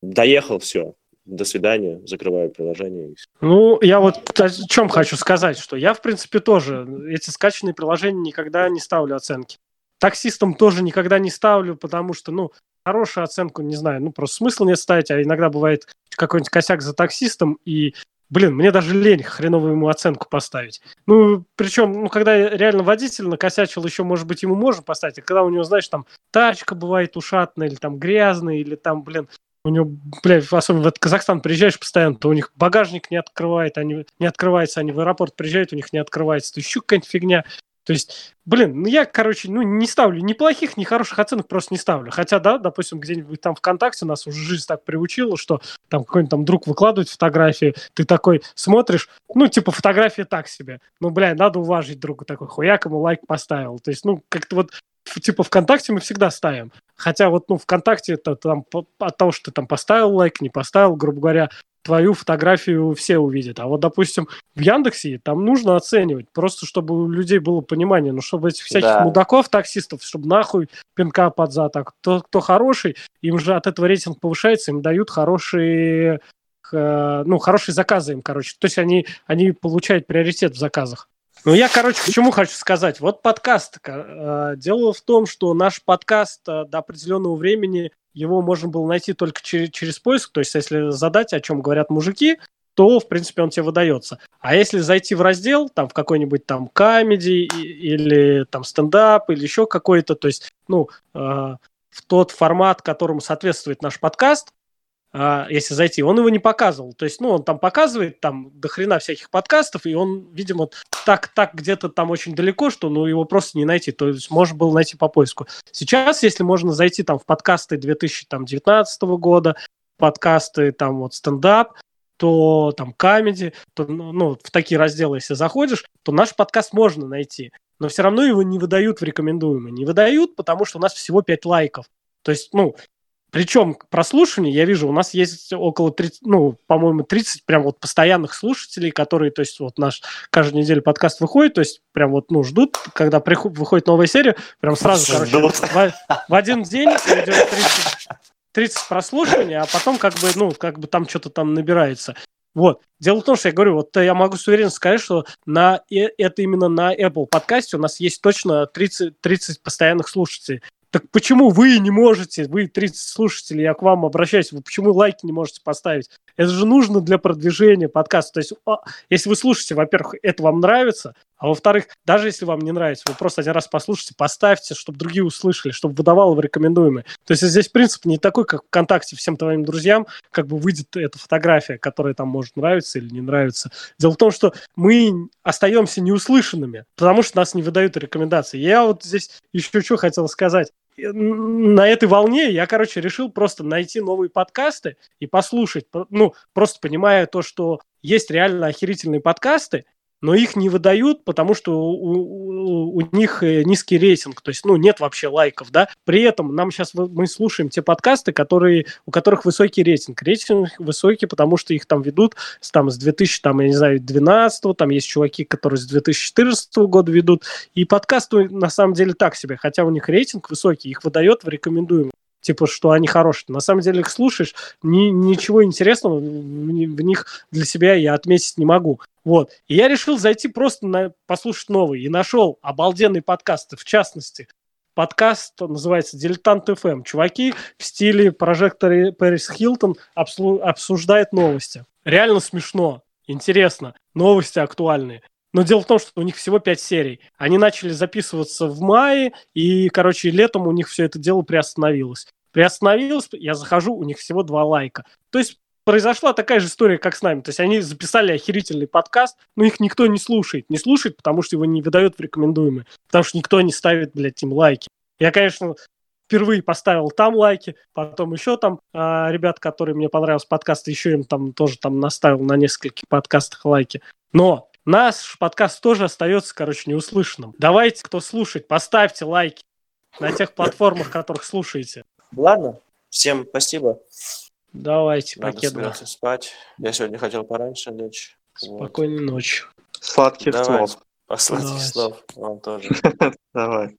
Доехал, все, до свидания, закрываю приложение. Ну, я вот о чем хочу сказать, что я, в принципе, тоже эти скачанные приложения никогда не ставлю оценки. Таксистам тоже никогда не ставлю, потому что, ну, хорошую оценку, не знаю, ну, просто смысла нет ставить, а иногда бывает какой-нибудь косяк за таксистом, и, блин, мне даже лень хреновую ему оценку поставить. Ну, причем, ну, когда реально водитель накосячил, еще, может быть, ему можно поставить, а когда у него, знаешь, там тачка бывает ушатная, или там грязная, или там, блин, у него, блядь, особенно в Казахстан приезжаешь постоянно, то у них багажник не открывает, они не открывается, они в аэропорт приезжают, у них не открывается, то еще какая-нибудь фигня. То есть, блин, ну я, короче, ну не ставлю ни плохих, ни хороших оценок просто не ставлю. Хотя, да, допустим, где-нибудь там ВКонтакте нас уже жизнь так приучила, что там какой-нибудь там друг выкладывает фотографии, ты такой смотришь, ну, типа, фотография так себе. Ну, бля, надо уважить друга такой, хуяк ему лайк поставил. То есть, ну, как-то вот типа ВКонтакте мы всегда ставим. Хотя вот, ну, ВКонтакте это там от того, что ты там поставил лайк, не поставил, грубо говоря, твою фотографию все увидят. А вот, допустим, в Яндексе там нужно оценивать, просто чтобы у людей было понимание, ну, чтобы этих всяких да. мудаков, таксистов, чтобы нахуй пинка под зад, а кто, кто хороший, им же от этого рейтинг повышается, им дают хорошие э, ну, хорошие заказы им, короче. То есть они, они получают приоритет в заказах. Ну, я, короче, к чему хочу сказать. Вот подкаст. Э, дело в том, что наш подкаст э, до определенного времени его можно было найти только через, через поиск. То есть, если задать, о чем говорят мужики, то, в принципе, он тебе выдается. А если зайти в раздел, там, в какой-нибудь там комедий или там стендап или еще какой-то, то есть, ну, э, в тот формат, которому соответствует наш подкаст, если зайти, он его не показывал. То есть, ну, он там показывает там до хрена всяких подкастов, и он, видимо, так, так где-то там очень далеко, что ну, его просто не найти. То есть, можно было найти по поиску. Сейчас, если можно зайти там в подкасты 2019 года, подкасты там вот стендап, то там камеди, то ну, ну, в такие разделы, если заходишь, то наш подкаст можно найти. Но все равно его не выдают в рекомендуемые. Не выдают, потому что у нас всего 5 лайков. То есть, ну, причем прослушивание, я вижу, у нас есть около 30, ну, по-моему, 30 прям вот постоянных слушателей, которые, то есть вот наш каждую неделю подкаст выходит, то есть прям вот, ну, ждут, когда приход, выходит новая серия, прям сразу, короче, в, в один день идет 30, 30 прослушиваний, а потом как бы, ну, как бы там что-то там набирается. Вот. Дело в том, что я говорю, вот я могу с уверенностью сказать, что на, это именно на Apple подкасте у нас есть точно 30, 30 постоянных слушателей. Так почему вы не можете, вы 30 слушателей, я к вам обращаюсь, вы почему лайки не можете поставить? Это же нужно для продвижения подкаста. То есть, если вы слушаете, во-первых, это вам нравится, а во-вторых, даже если вам не нравится, вы просто один раз послушайте, поставьте, чтобы другие услышали, чтобы выдавало в рекомендуемые. То есть здесь принцип не такой, как ВКонтакте всем твоим друзьям, как бы выйдет эта фотография, которая там может нравиться или не нравиться. Дело в том, что мы остаемся неуслышанными, потому что нас не выдают рекомендации. Я вот здесь еще что хотел сказать на этой волне я, короче, решил просто найти новые подкасты и послушать. Ну, просто понимая то, что есть реально охерительные подкасты, но их не выдают, потому что у, у, у них э, низкий рейтинг, то есть, ну, нет вообще лайков, да. При этом нам сейчас мы слушаем те подкасты, которые, у которых высокий рейтинг. Рейтинг высокий, потому что их там ведут с, там, с 2000, там, я не знаю, 12 там есть чуваки, которые с 2014 года ведут, и подкасты на самом деле так себе, хотя у них рейтинг высокий, их выдает в рекомендуемых типа, что они хорошие. На самом деле их слушаешь, ни, ничего интересного в, в них для себя я отметить не могу. Вот. И я решил зайти просто на, послушать новый. И нашел обалденные подкасты, в частности, подкаст называется «Дилетант ФМ». Чуваки в стиле прожектора Пэрис Хилтон обсуждают новости. Реально смешно, интересно, новости актуальные. Но дело в том, что у них всего 5 серий. Они начали записываться в мае, и, короче, летом у них все это дело приостановилось. Приостановилось, я захожу, у них всего 2 лайка. То есть произошла такая же история, как с нами. То есть они записали охерительный подкаст, но их никто не слушает. Не слушает, потому что его не выдают в рекомендуемые. Потому что никто не ставит, блядь, им лайки. Я, конечно, впервые поставил там лайки, потом еще там а, ребят, которые мне понравился подкаст, еще им там тоже там наставил на нескольких подкастах лайки. Но наш подкаст тоже остается, короче, неуслышанным. Давайте, кто слушает, поставьте лайки на тех платформах, которых слушаете. Ладно, всем спасибо. Давайте, Надо пакет. спать. Я сегодня хотел пораньше лечь. Спокойной вот. ночи. Сладких Давай. снов. Сладких снов вам тоже. Давай.